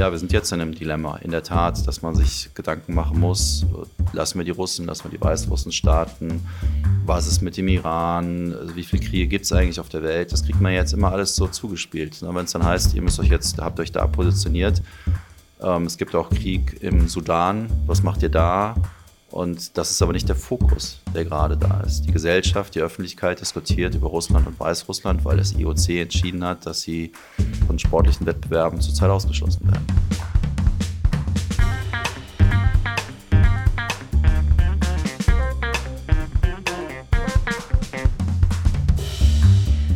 ja, wir sind jetzt in einem Dilemma, in der Tat, dass man sich Gedanken machen muss, lassen wir die Russen, lassen wir die Weißrussen starten, was ist mit dem Iran, also wie viele Kriege gibt es eigentlich auf der Welt, das kriegt man jetzt immer alles so zugespielt. Wenn es dann heißt, ihr müsst euch jetzt, habt euch da positioniert, ähm, es gibt auch Krieg im Sudan, was macht ihr da? Und das ist aber nicht der Fokus, der gerade da ist. Die Gesellschaft, die Öffentlichkeit diskutiert über Russland und Weißrussland, weil das IOC entschieden hat, dass sie von sportlichen Wettbewerben zurzeit ausgeschlossen werden.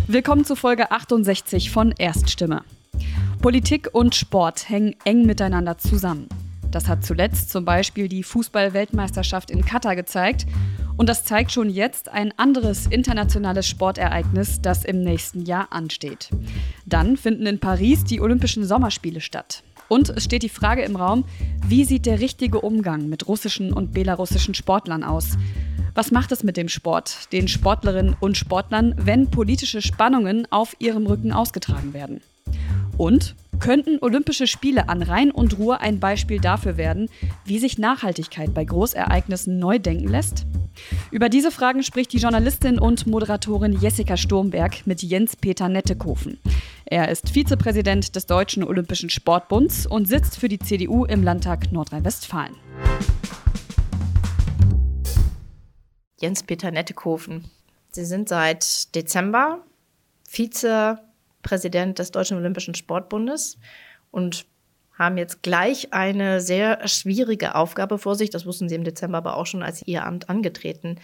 Willkommen zu Folge 68 von Erststimme. Politik und Sport hängen eng miteinander zusammen. Das hat zuletzt zum Beispiel die Fußball-Weltmeisterschaft in Katar gezeigt. Und das zeigt schon jetzt ein anderes internationales Sportereignis, das im nächsten Jahr ansteht. Dann finden in Paris die Olympischen Sommerspiele statt. Und es steht die Frage im Raum, wie sieht der richtige Umgang mit russischen und belarussischen Sportlern aus? Was macht es mit dem Sport, den Sportlerinnen und Sportlern, wenn politische Spannungen auf ihrem Rücken ausgetragen werden? Und könnten Olympische Spiele an Rhein und Ruhr ein Beispiel dafür werden, wie sich Nachhaltigkeit bei Großereignissen neu denken lässt? Über diese Fragen spricht die Journalistin und Moderatorin Jessica Sturmberg mit Jens-Peter Nettekofen. Er ist Vizepräsident des Deutschen Olympischen Sportbunds und sitzt für die CDU im Landtag Nordrhein-Westfalen. Jens-Peter Nettekofen. Sie sind seit Dezember Vize Präsident des Deutschen Olympischen Sportbundes und haben jetzt gleich eine sehr schwierige Aufgabe vor sich. Das wussten sie im Dezember aber auch schon, als sie ihr Amt angetreten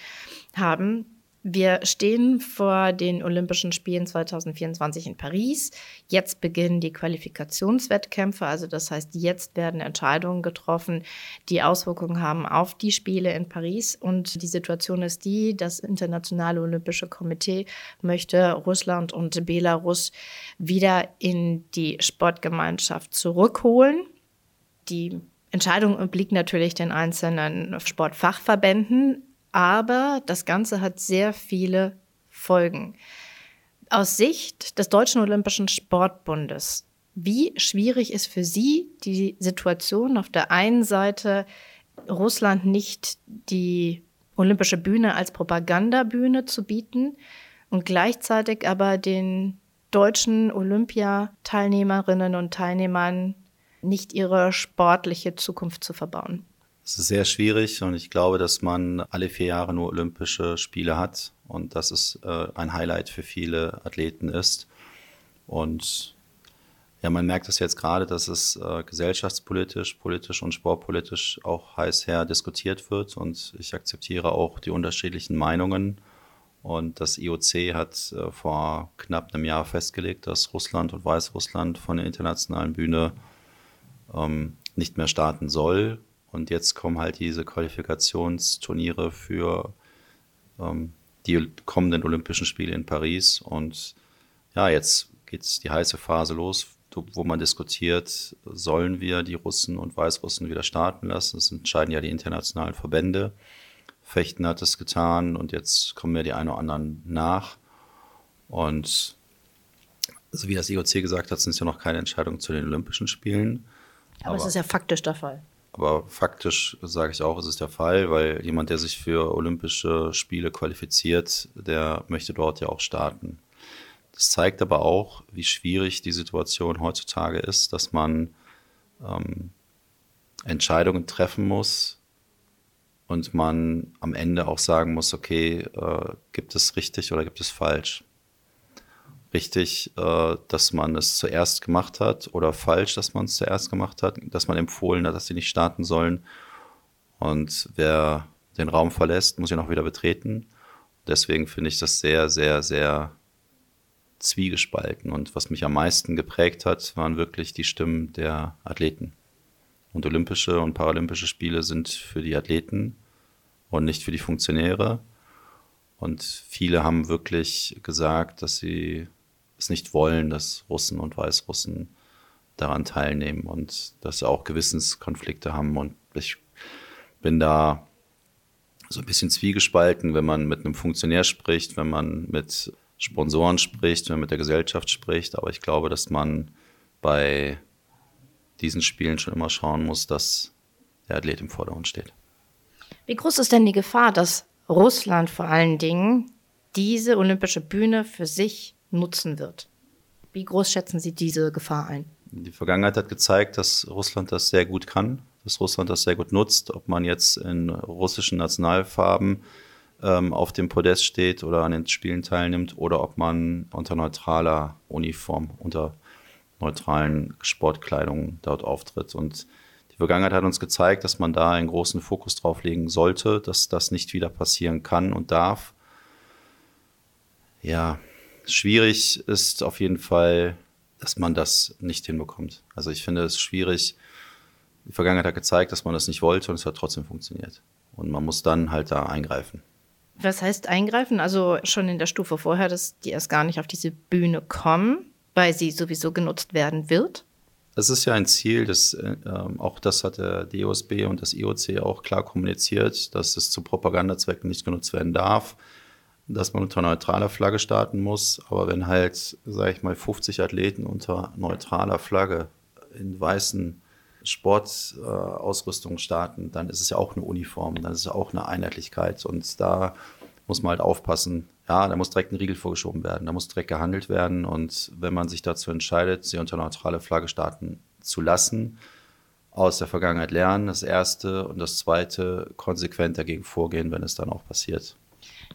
haben. Wir stehen vor den Olympischen Spielen 2024 in Paris. Jetzt beginnen die Qualifikationswettkämpfe. Also das heißt, jetzt werden Entscheidungen getroffen, die Auswirkungen haben auf die Spiele in Paris. Und die Situation ist die, das Internationale Olympische Komitee möchte Russland und Belarus wieder in die Sportgemeinschaft zurückholen. Die Entscheidung obliegt natürlich den einzelnen Sportfachverbänden. Aber das Ganze hat sehr viele Folgen. Aus Sicht des Deutschen Olympischen Sportbundes, wie schwierig ist für Sie die Situation auf der einen Seite, Russland nicht die olympische Bühne als Propagandabühne zu bieten und gleichzeitig aber den deutschen Olympiateilnehmerinnen und Teilnehmern nicht ihre sportliche Zukunft zu verbauen? Es ist sehr schwierig und ich glaube, dass man alle vier Jahre nur Olympische Spiele hat und dass es äh, ein Highlight für viele Athleten ist. Und ja, man merkt es jetzt gerade, dass es äh, gesellschaftspolitisch, politisch und sportpolitisch auch heiß her diskutiert wird und ich akzeptiere auch die unterschiedlichen Meinungen. Und das IOC hat äh, vor knapp einem Jahr festgelegt, dass Russland und Weißrussland von der internationalen Bühne ähm, nicht mehr starten soll und jetzt kommen halt diese Qualifikationsturniere für ähm, die kommenden Olympischen Spiele in Paris. Und ja, jetzt geht die heiße Phase los, wo man diskutiert, sollen wir die Russen und Weißrussen wieder starten lassen. Das entscheiden ja die internationalen Verbände. Fechten hat es getan und jetzt kommen ja die einen oder anderen nach. Und so wie das IOC gesagt hat, sind es ja noch keine Entscheidungen zu den Olympischen Spielen. Aber, Aber es ist ja faktisch der Fall. Aber faktisch sage ich auch, ist es der Fall, weil jemand, der sich für Olympische Spiele qualifiziert, der möchte dort ja auch starten. Das zeigt aber auch, wie schwierig die Situation heutzutage ist, dass man ähm, Entscheidungen treffen muss und man am Ende auch sagen muss, okay, äh, gibt es richtig oder gibt es falsch? Richtig, äh, dass man es zuerst gemacht hat oder falsch, dass man es zuerst gemacht hat, dass man empfohlen hat, dass sie nicht starten sollen. Und wer den Raum verlässt, muss ihn auch wieder betreten. Deswegen finde ich das sehr, sehr, sehr zwiegespalten. Und was mich am meisten geprägt hat, waren wirklich die Stimmen der Athleten. Und Olympische und Paralympische Spiele sind für die Athleten und nicht für die Funktionäre. Und viele haben wirklich gesagt, dass sie es nicht wollen, dass Russen und Weißrussen daran teilnehmen und dass sie auch Gewissenskonflikte haben. Und ich bin da so ein bisschen zwiegespalten, wenn man mit einem Funktionär spricht, wenn man mit Sponsoren spricht, wenn man mit der Gesellschaft spricht. Aber ich glaube, dass man bei diesen Spielen schon immer schauen muss, dass der Athlet im Vordergrund steht. Wie groß ist denn die Gefahr, dass Russland vor allen Dingen diese olympische Bühne für sich nutzen wird? Wie groß schätzen Sie diese Gefahr ein? Die Vergangenheit hat gezeigt, dass Russland das sehr gut kann, dass Russland das sehr gut nutzt, ob man jetzt in russischen Nationalfarben ähm, auf dem Podest steht oder an den Spielen teilnimmt oder ob man unter neutraler Uniform, unter neutralen Sportkleidung dort auftritt. Und die Vergangenheit hat uns gezeigt, dass man da einen großen Fokus drauf legen sollte, dass das nicht wieder passieren kann und darf. Ja, schwierig ist auf jeden Fall, dass man das nicht hinbekommt. Also ich finde es schwierig. Die Vergangenheit hat gezeigt, dass man das nicht wollte und es hat trotzdem funktioniert. Und man muss dann halt da eingreifen. Was heißt eingreifen? Also schon in der Stufe vorher, dass die erst gar nicht auf diese Bühne kommen, weil sie sowieso genutzt werden wird? Es ist ja ein Ziel, das, äh, auch das hat der DOSB und das IOC auch klar kommuniziert, dass es zu Propagandazwecken nicht genutzt werden darf, dass man unter neutraler Flagge starten muss. Aber wenn halt, sage ich mal, 50 Athleten unter neutraler Flagge in weißen Sportausrüstung äh, starten, dann ist es ja auch eine Uniform, dann ist es auch eine Einheitlichkeit. Und da muss man halt aufpassen. Ja, da muss direkt ein Riegel vorgeschoben werden, da muss direkt gehandelt werden. Und wenn man sich dazu entscheidet, sie unter neutrale Flagge starten zu lassen, aus der Vergangenheit lernen, das Erste. Und das Zweite, konsequent dagegen vorgehen, wenn es dann auch passiert.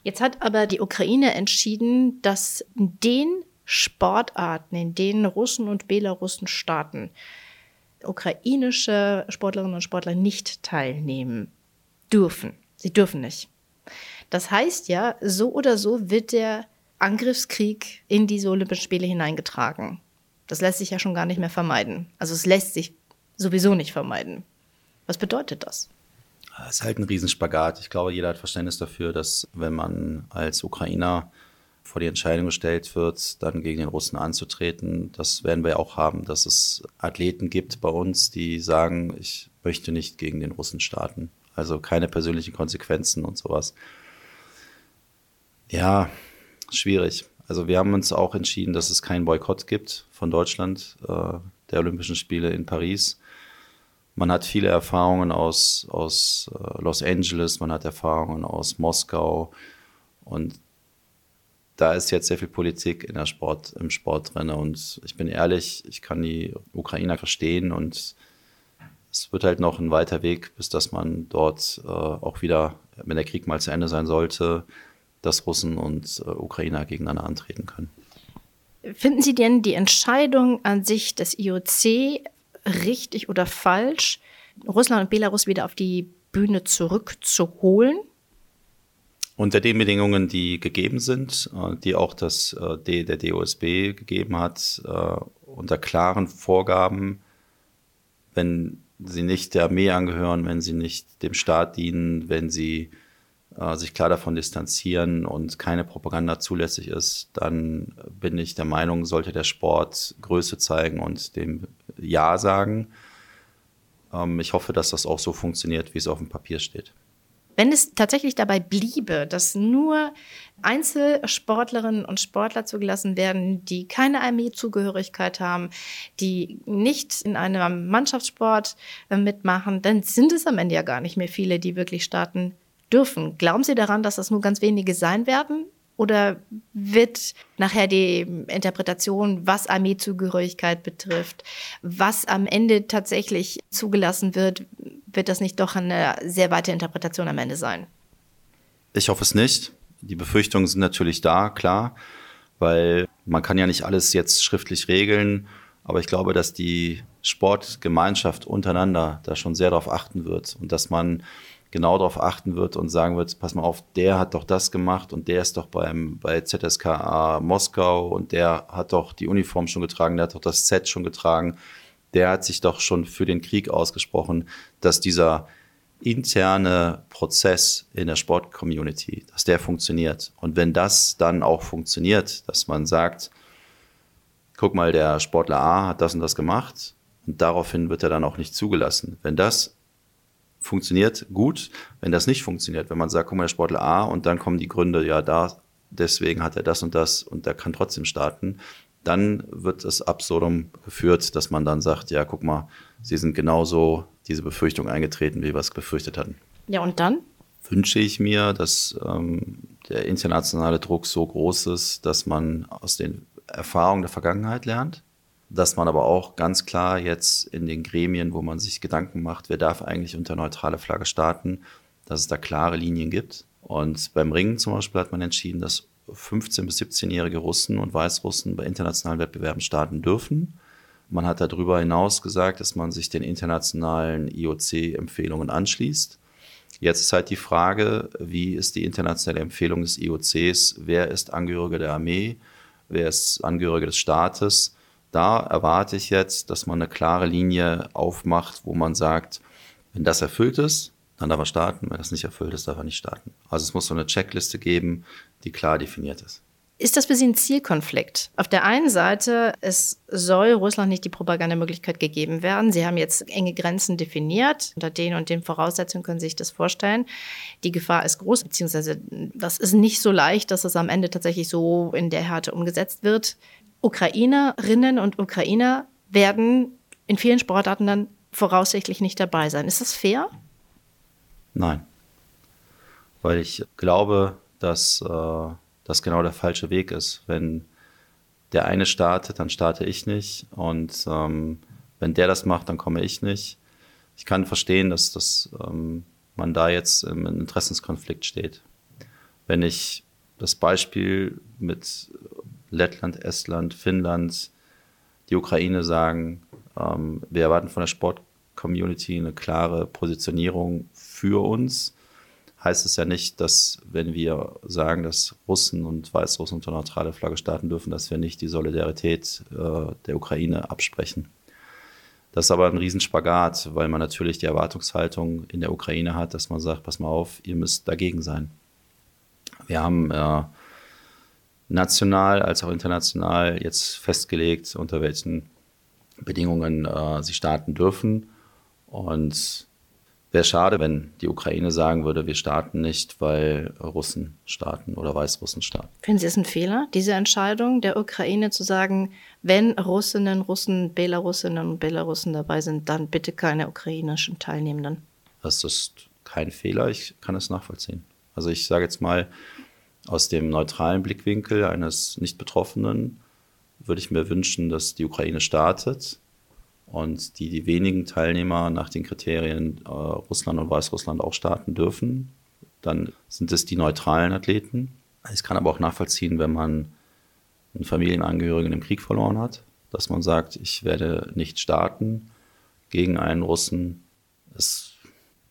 Jetzt hat aber die Ukraine entschieden, dass in den Sportarten, in denen Russen und Belarussen starten, ukrainische Sportlerinnen und Sportler nicht teilnehmen dürfen. Sie dürfen nicht. Das heißt ja, so oder so wird der Angriffskrieg in diese Olympischen Spiele hineingetragen. Das lässt sich ja schon gar nicht mehr vermeiden. Also es lässt sich sowieso nicht vermeiden. Was bedeutet das? Es ist halt ein Riesenspagat. Ich glaube, jeder hat Verständnis dafür, dass wenn man als Ukrainer vor die Entscheidung gestellt wird, dann gegen den Russen anzutreten. Das werden wir auch haben, dass es Athleten gibt bei uns, die sagen, ich möchte nicht gegen den Russen starten. Also keine persönlichen Konsequenzen und sowas. Ja, schwierig. Also wir haben uns auch entschieden, dass es keinen Boykott gibt von Deutschland äh, der Olympischen Spiele in Paris. Man hat viele Erfahrungen aus, aus äh, Los Angeles, man hat Erfahrungen aus Moskau und da ist jetzt sehr viel Politik in der Sport, im Sport drin. Und ich bin ehrlich, ich kann die Ukrainer verstehen und es wird halt noch ein weiter Weg, bis dass man dort äh, auch wieder, wenn der Krieg mal zu Ende sein sollte, dass Russen und äh, Ukrainer gegeneinander antreten können. Finden Sie denn die Entscheidung an sich des IOC richtig oder falsch, Russland und Belarus wieder auf die Bühne zurückzuholen? Unter den Bedingungen, die gegeben sind, äh, die auch das, äh, der DOSB gegeben hat, äh, unter klaren Vorgaben, wenn sie nicht der Armee angehören, wenn sie nicht dem Staat dienen, wenn sie sich klar davon distanzieren und keine Propaganda zulässig ist, dann bin ich der Meinung, sollte der Sport Größe zeigen und dem Ja sagen. Ähm, ich hoffe, dass das auch so funktioniert, wie es auf dem Papier steht. Wenn es tatsächlich dabei bliebe, dass nur Einzelsportlerinnen und Sportler zugelassen werden, die keine Armeezugehörigkeit haben, die nicht in einem Mannschaftssport äh, mitmachen, dann sind es am Ende ja gar nicht mehr viele, die wirklich starten dürfen. Glauben Sie daran, dass das nur ganz wenige sein werden? Oder wird nachher die Interpretation, was Armeezugehörigkeit betrifft, was am Ende tatsächlich zugelassen wird, wird das nicht doch eine sehr weite Interpretation am Ende sein? Ich hoffe es nicht. Die Befürchtungen sind natürlich da, klar, weil man kann ja nicht alles jetzt schriftlich regeln, aber ich glaube, dass die Sportgemeinschaft untereinander da schon sehr darauf achten wird und dass man genau darauf achten wird und sagen wird, pass mal auf, der hat doch das gemacht und der ist doch beim, bei ZSKA Moskau und der hat doch die Uniform schon getragen, der hat doch das Z schon getragen der hat sich doch schon für den Krieg ausgesprochen, dass dieser interne Prozess in der Sportcommunity, dass der funktioniert. Und wenn das dann auch funktioniert, dass man sagt, guck mal, der Sportler A hat das und das gemacht und daraufhin wird er dann auch nicht zugelassen. Wenn das funktioniert, gut. Wenn das nicht funktioniert, wenn man sagt, guck mal, der Sportler A und dann kommen die Gründe, ja, da, deswegen hat er das und das und der kann trotzdem starten, dann wird es absurdum geführt, dass man dann sagt, ja, guck mal, sie sind genauso diese Befürchtung eingetreten, wie wir es befürchtet hatten. Ja, und dann? Wünsche ich mir, dass ähm, der internationale Druck so groß ist, dass man aus den Erfahrungen der Vergangenheit lernt, dass man aber auch ganz klar jetzt in den Gremien, wo man sich Gedanken macht, wer darf eigentlich unter neutrale Flagge starten, dass es da klare Linien gibt. Und beim Ringen zum Beispiel hat man entschieden, dass 15- bis 17-jährige Russen und Weißrussen bei internationalen Wettbewerben starten dürfen. Man hat darüber hinaus gesagt, dass man sich den internationalen IOC-Empfehlungen anschließt. Jetzt ist halt die Frage, wie ist die internationale Empfehlung des IOCs? Wer ist Angehörige der Armee? Wer ist Angehörige des Staates? Da erwarte ich jetzt, dass man eine klare Linie aufmacht, wo man sagt, wenn das erfüllt ist, dann darf er starten. Wenn das nicht erfüllt ist, darf er nicht starten. Also es muss so eine Checkliste geben, die klar definiert ist. Ist das für Sie ein Zielkonflikt? Auf der einen Seite, es soll Russland nicht die Propagandamöglichkeit gegeben werden. Sie haben jetzt enge Grenzen definiert. Unter den und den Voraussetzungen können Sie sich das vorstellen. Die Gefahr ist groß, beziehungsweise das ist nicht so leicht, dass es am Ende tatsächlich so in der Härte umgesetzt wird. Ukrainerinnen und Ukrainer werden in vielen Sportarten dann voraussichtlich nicht dabei sein. Ist das fair? Nein. Weil ich glaube, dass äh, das genau der falsche Weg ist. Wenn der eine startet, dann starte ich nicht. Und ähm, wenn der das macht, dann komme ich nicht. Ich kann verstehen, dass, dass ähm, man da jetzt im Interessenskonflikt steht. Wenn ich das Beispiel mit Lettland, Estland, Finnland, die Ukraine sagen, ähm, wir erwarten von der Sportcommunity eine klare Positionierung für uns, heißt es ja nicht, dass wenn wir sagen, dass Russen und Weißrussen unter neutrale Flagge starten dürfen, dass wir nicht die Solidarität äh, der Ukraine absprechen. Das ist aber ein Riesenspagat, weil man natürlich die Erwartungshaltung in der Ukraine hat, dass man sagt, pass mal auf, ihr müsst dagegen sein. Wir haben äh, national als auch international jetzt festgelegt, unter welchen Bedingungen äh, sie starten dürfen. Und wäre schade, wenn die Ukraine sagen würde, wir starten nicht, weil Russen starten oder Weißrussen starten. Finden Sie es ein Fehler, diese Entscheidung der Ukraine zu sagen, wenn Russinnen, Russen, Belarusinnen und Belarussen dabei sind, dann bitte keine ukrainischen Teilnehmenden? Das ist kein Fehler, ich kann es nachvollziehen. Also ich sage jetzt mal, aus dem neutralen Blickwinkel eines Nicht-Betroffenen würde ich mir wünschen, dass die Ukraine startet und die, die wenigen Teilnehmer nach den Kriterien äh, Russland und Weißrussland auch starten dürfen. Dann sind es die neutralen Athleten. Ich kann aber auch nachvollziehen, wenn man einen Familienangehörigen im Krieg verloren hat, dass man sagt, ich werde nicht starten gegen einen Russen. Es,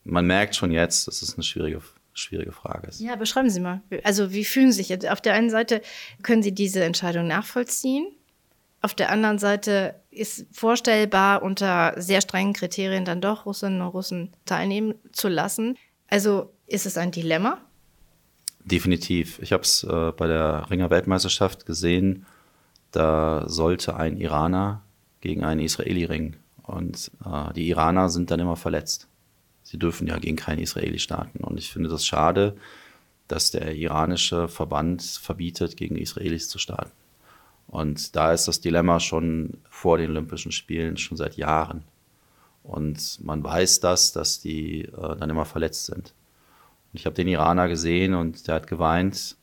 man merkt schon jetzt, dass es eine schwierige, schwierige Frage ist. Ja, beschreiben Sie mal. Also wie fühlen Sie sich? Auf der einen Seite können Sie diese Entscheidung nachvollziehen auf der anderen Seite ist vorstellbar, unter sehr strengen Kriterien dann doch Russinnen und Russen teilnehmen zu lassen. Also ist es ein Dilemma? Definitiv. Ich habe es äh, bei der Ringer-Weltmeisterschaft gesehen. Da sollte ein Iraner gegen einen Israeli ringen. Und äh, die Iraner sind dann immer verletzt. Sie dürfen ja gegen keinen Israeli starten. Und ich finde das schade, dass der iranische Verband verbietet, gegen Israelis zu starten. Und da ist das Dilemma schon vor den Olympischen Spielen, schon seit Jahren. Und man weiß das, dass die äh, dann immer verletzt sind. Und ich habe den Iraner gesehen und der hat geweint,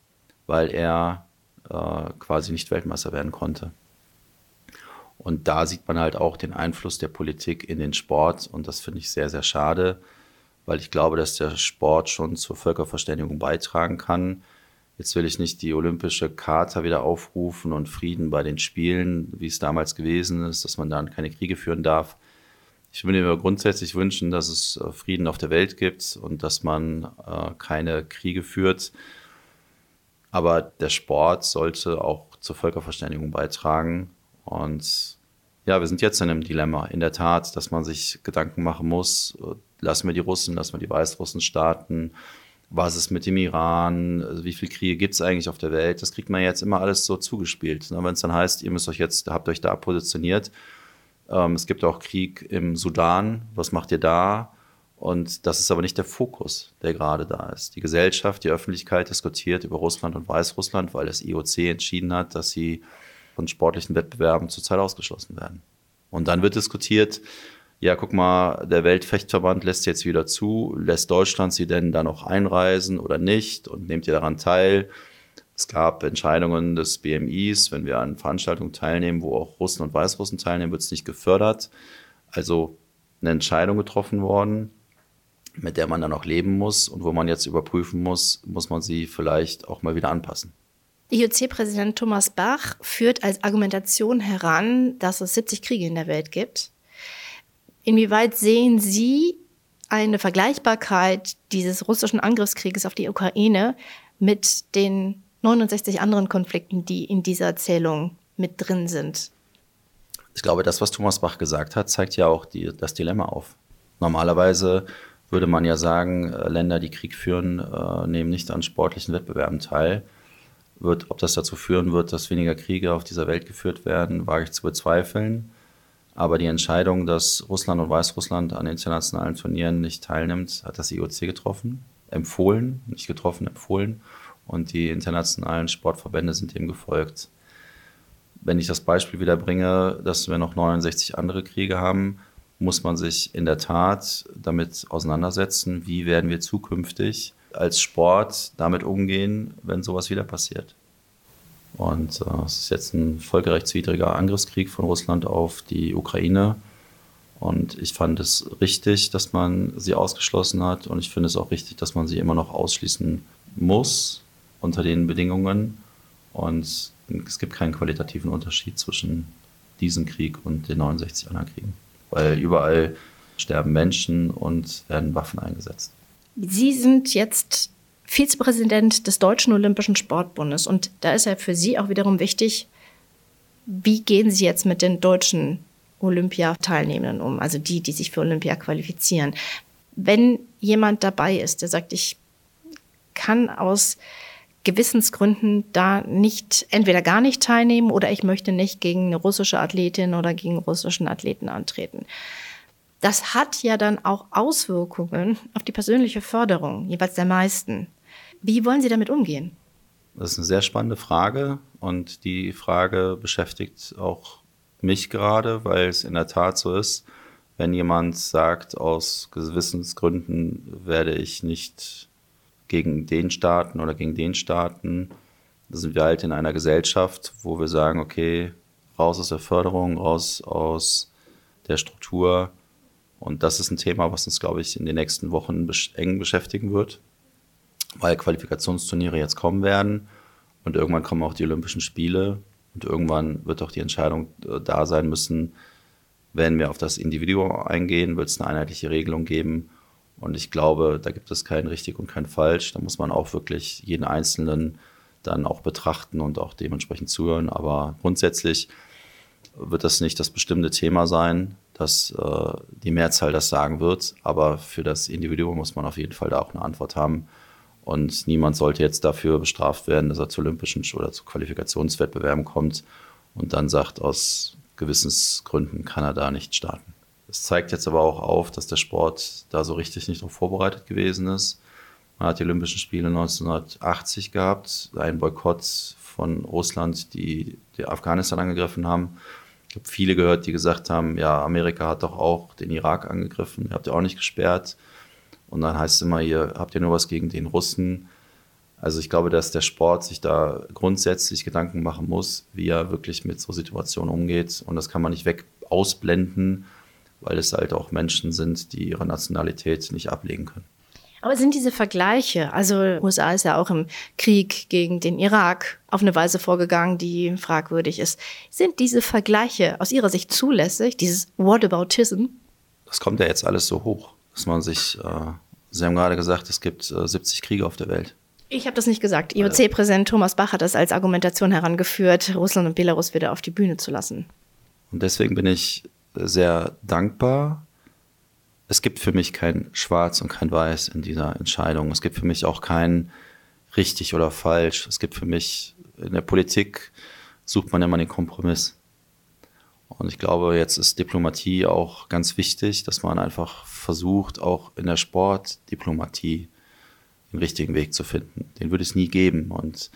weil er äh, quasi nicht Weltmeister werden konnte. Und da sieht man halt auch den Einfluss der Politik in den Sport. Und das finde ich sehr, sehr schade, weil ich glaube, dass der Sport schon zur Völkerverständigung beitragen kann Jetzt will ich nicht die olympische Charta wieder aufrufen und Frieden bei den Spielen, wie es damals gewesen ist, dass man dann keine Kriege führen darf. Ich würde mir grundsätzlich wünschen, dass es äh, Frieden auf der Welt gibt und dass man äh, keine Kriege führt. Aber der Sport sollte auch zur Völkerverständigung beitragen. Und ja, wir sind jetzt in einem Dilemma. In der Tat, dass man sich Gedanken machen muss, äh, lassen wir die Russen, lassen wir die Weißrussen starten was ist mit dem Iran, also wie viele Kriege gibt es eigentlich auf der Welt, das kriegt man jetzt immer alles so zugespielt. Ne? Wenn es dann heißt, ihr müsst euch jetzt, habt euch da positioniert, ähm, es gibt auch Krieg im Sudan, was macht ihr da? Und das ist aber nicht der Fokus, der gerade da ist. Die Gesellschaft, die Öffentlichkeit diskutiert über Russland und Weißrussland, weil das IOC entschieden hat, dass sie von sportlichen Wettbewerben zurzeit ausgeschlossen werden. Und dann wird diskutiert, ja, guck mal, der Weltfechtverband lässt jetzt wieder zu, lässt Deutschland sie denn da noch einreisen oder nicht und nehmt ihr daran teil? Es gab Entscheidungen des BMIs, wenn wir an Veranstaltungen teilnehmen, wo auch Russen und Weißrussen teilnehmen, wird es nicht gefördert. Also eine Entscheidung getroffen worden, mit der man dann auch leben muss und wo man jetzt überprüfen muss, muss man sie vielleicht auch mal wieder anpassen. IOC-Präsident Thomas Bach führt als Argumentation heran, dass es 70 Kriege in der Welt gibt. Inwieweit sehen Sie eine Vergleichbarkeit dieses russischen Angriffskrieges auf die Ukraine mit den 69 anderen Konflikten, die in dieser Erzählung mit drin sind? Ich glaube, das, was Thomas Bach gesagt hat, zeigt ja auch die, das Dilemma auf. Normalerweise würde man ja sagen, äh, Länder, die Krieg führen, äh, nehmen nicht an sportlichen Wettbewerben teil. Wird, ob das dazu führen wird, dass weniger Kriege auf dieser Welt geführt werden, wage ich zu bezweifeln. Aber die Entscheidung, dass Russland und Weißrussland an internationalen Turnieren nicht teilnimmt, hat das IOC getroffen, empfohlen, nicht getroffen, empfohlen. Und die internationalen Sportverbände sind dem gefolgt. Wenn ich das Beispiel wieder bringe, dass wir noch 69 andere Kriege haben, muss man sich in der Tat damit auseinandersetzen, wie werden wir zukünftig als Sport damit umgehen, wenn sowas wieder passiert. Und äh, es ist jetzt ein völkerrechtswidriger Angriffskrieg von Russland auf die Ukraine. Und ich fand es richtig, dass man sie ausgeschlossen hat. Und ich finde es auch richtig, dass man sie immer noch ausschließen muss unter den Bedingungen. Und es gibt keinen qualitativen Unterschied zwischen diesem Krieg und den 69 anderen Kriegen. Weil überall sterben Menschen und werden Waffen eingesetzt. Sie sind jetzt Vizepräsident des Deutschen Olympischen Sportbundes. Und da ist ja für Sie auch wiederum wichtig, wie gehen Sie jetzt mit den deutschen Olympiateilnehmenden um, also die, die sich für Olympia qualifizieren. Wenn jemand dabei ist, der sagt, ich kann aus Gewissensgründen da nicht, entweder gar nicht teilnehmen oder ich möchte nicht gegen eine russische Athletin oder gegen russischen Athleten antreten. Das hat ja dann auch Auswirkungen auf die persönliche Förderung, jeweils der meisten. Wie wollen Sie damit umgehen? Das ist eine sehr spannende Frage und die Frage beschäftigt auch mich gerade, weil es in der Tat so ist, wenn jemand sagt, aus Gewissensgründen werde ich nicht gegen den Staaten oder gegen den Staaten, da sind wir halt in einer Gesellschaft, wo wir sagen, okay, raus aus der Förderung, raus aus der Struktur. Und das ist ein Thema, was uns, glaube ich, in den nächsten Wochen eng beschäftigen wird weil Qualifikationsturniere jetzt kommen werden und irgendwann kommen auch die Olympischen Spiele und irgendwann wird auch die Entscheidung äh, da sein müssen, wenn wir auf das Individuum eingehen, wird es eine einheitliche Regelung geben. Und ich glaube, da gibt es kein richtig und kein falsch. Da muss man auch wirklich jeden Einzelnen dann auch betrachten und auch dementsprechend zuhören. Aber grundsätzlich wird das nicht das bestimmte Thema sein, dass äh, die Mehrzahl das sagen wird. Aber für das Individuum muss man auf jeden Fall da auch eine Antwort haben. Und niemand sollte jetzt dafür bestraft werden, dass er zu olympischen oder zu Qualifikationswettbewerben kommt und dann sagt, aus Gewissensgründen kann er da nicht starten. Es zeigt jetzt aber auch auf, dass der Sport da so richtig nicht darauf vorbereitet gewesen ist. Man hat die Olympischen Spiele 1980 gehabt, einen Boykott von Russland, die, die Afghanistan angegriffen haben. Ich habe viele gehört, die gesagt haben, ja, Amerika hat doch auch den Irak angegriffen, ihr habt ja auch nicht gesperrt. Und dann heißt es immer, ihr habt ja nur was gegen den Russen. Also ich glaube, dass der Sport sich da grundsätzlich Gedanken machen muss, wie er wirklich mit so Situationen umgeht. Und das kann man nicht weg ausblenden, weil es halt auch Menschen sind, die ihre Nationalität nicht ablegen können. Aber sind diese Vergleiche, also USA ist ja auch im Krieg gegen den Irak auf eine Weise vorgegangen, die fragwürdig ist. Sind diese Vergleiche aus Ihrer Sicht zulässig, dieses Whataboutism? Das kommt ja jetzt alles so hoch dass man sich, äh, Sie haben gerade gesagt, es gibt äh, 70 Kriege auf der Welt. Ich habe das nicht gesagt. IOC-Präsident Thomas Bach hat das als Argumentation herangeführt, Russland und Belarus wieder auf die Bühne zu lassen. Und deswegen bin ich sehr dankbar. Es gibt für mich kein Schwarz und kein Weiß in dieser Entscheidung. Es gibt für mich auch kein richtig oder falsch. Es gibt für mich in der Politik sucht man immer den Kompromiss. Und ich glaube, jetzt ist Diplomatie auch ganz wichtig, dass man einfach versucht, auch in der Sportdiplomatie den richtigen Weg zu finden. Den würde es nie geben. Und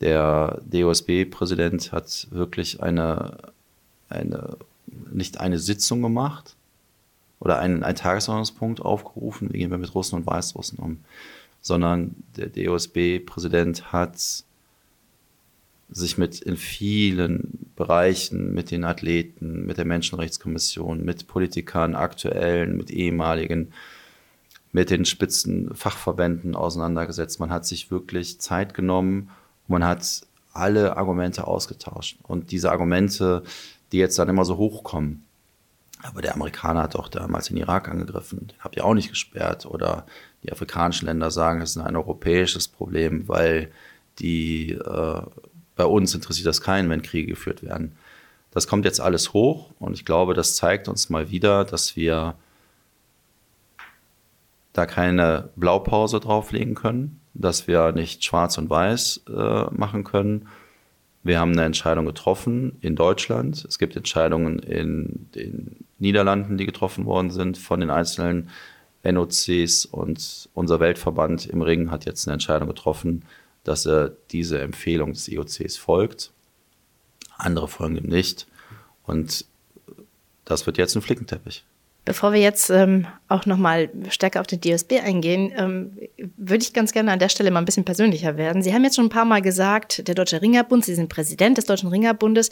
Der DOSB-Präsident hat wirklich eine, eine, nicht eine Sitzung gemacht oder einen, einen Tagesordnungspunkt aufgerufen, wie gehen wir mit Russen und Weißrussen um, sondern der DOSB-Präsident hat sich mit in vielen Bereichen, mit den Athleten, mit der Menschenrechtskommission, mit Politikern, aktuellen, mit ehemaligen, mit den Spitzenfachverbänden auseinandergesetzt. Man hat sich wirklich Zeit genommen, man hat alle Argumente ausgetauscht. Und diese Argumente, die jetzt dann immer so hochkommen, aber der Amerikaner hat doch damals den Irak angegriffen, den habt ihr auch nicht gesperrt. Oder die afrikanischen Länder sagen, es ist ein europäisches Problem, weil die äh, bei uns interessiert das keinen, wenn Kriege geführt werden. Das kommt jetzt alles hoch und ich glaube, das zeigt uns mal wieder, dass wir da keine Blaupause drauflegen können, dass wir nicht schwarz und weiß äh, machen können. Wir haben eine Entscheidung getroffen in Deutschland. Es gibt Entscheidungen in den Niederlanden, die getroffen worden sind von den einzelnen NOCs und unser Weltverband im Ring hat jetzt eine Entscheidung getroffen, dass er diese Empfehlung des IOCs folgt. Andere folgen ihm nicht. Und das wird jetzt ein Flickenteppich. Bevor wir jetzt ähm, auch nochmal stärker auf den DSB eingehen, ähm, würde ich ganz gerne an der Stelle mal ein bisschen persönlicher werden. Sie haben jetzt schon ein paar Mal gesagt, der Deutsche Ringerbund, Sie sind Präsident des Deutschen Ringerbundes.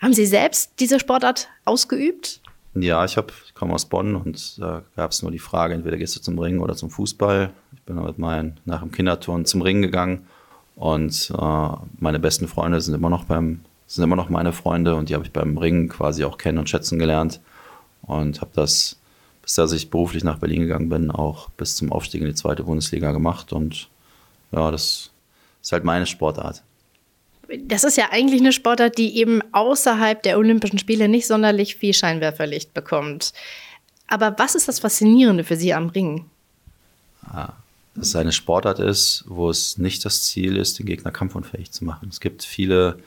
Haben Sie selbst diese Sportart ausgeübt? Ja, ich, hab, ich komme aus Bonn und da gab es nur die Frage, entweder gehst du zum Ringen oder zum Fußball. Ich bin mit meinen nach dem Kinderturnen zum Ringen gegangen und äh, meine besten Freunde sind immer noch beim sind immer noch meine Freunde und die habe ich beim Ringen quasi auch kennen und schätzen gelernt und habe das bis dass ich beruflich nach Berlin gegangen bin auch bis zum Aufstieg in die zweite Bundesliga gemacht und ja, das ist halt meine Sportart das ist ja eigentlich eine Sportart, die eben außerhalb der Olympischen Spiele nicht sonderlich viel Scheinwerferlicht bekommt. Aber was ist das Faszinierende für Sie am Ring? Ja, dass es eine Sportart ist, wo es nicht das Ziel ist, den Gegner kampfunfähig zu machen. Es gibt viele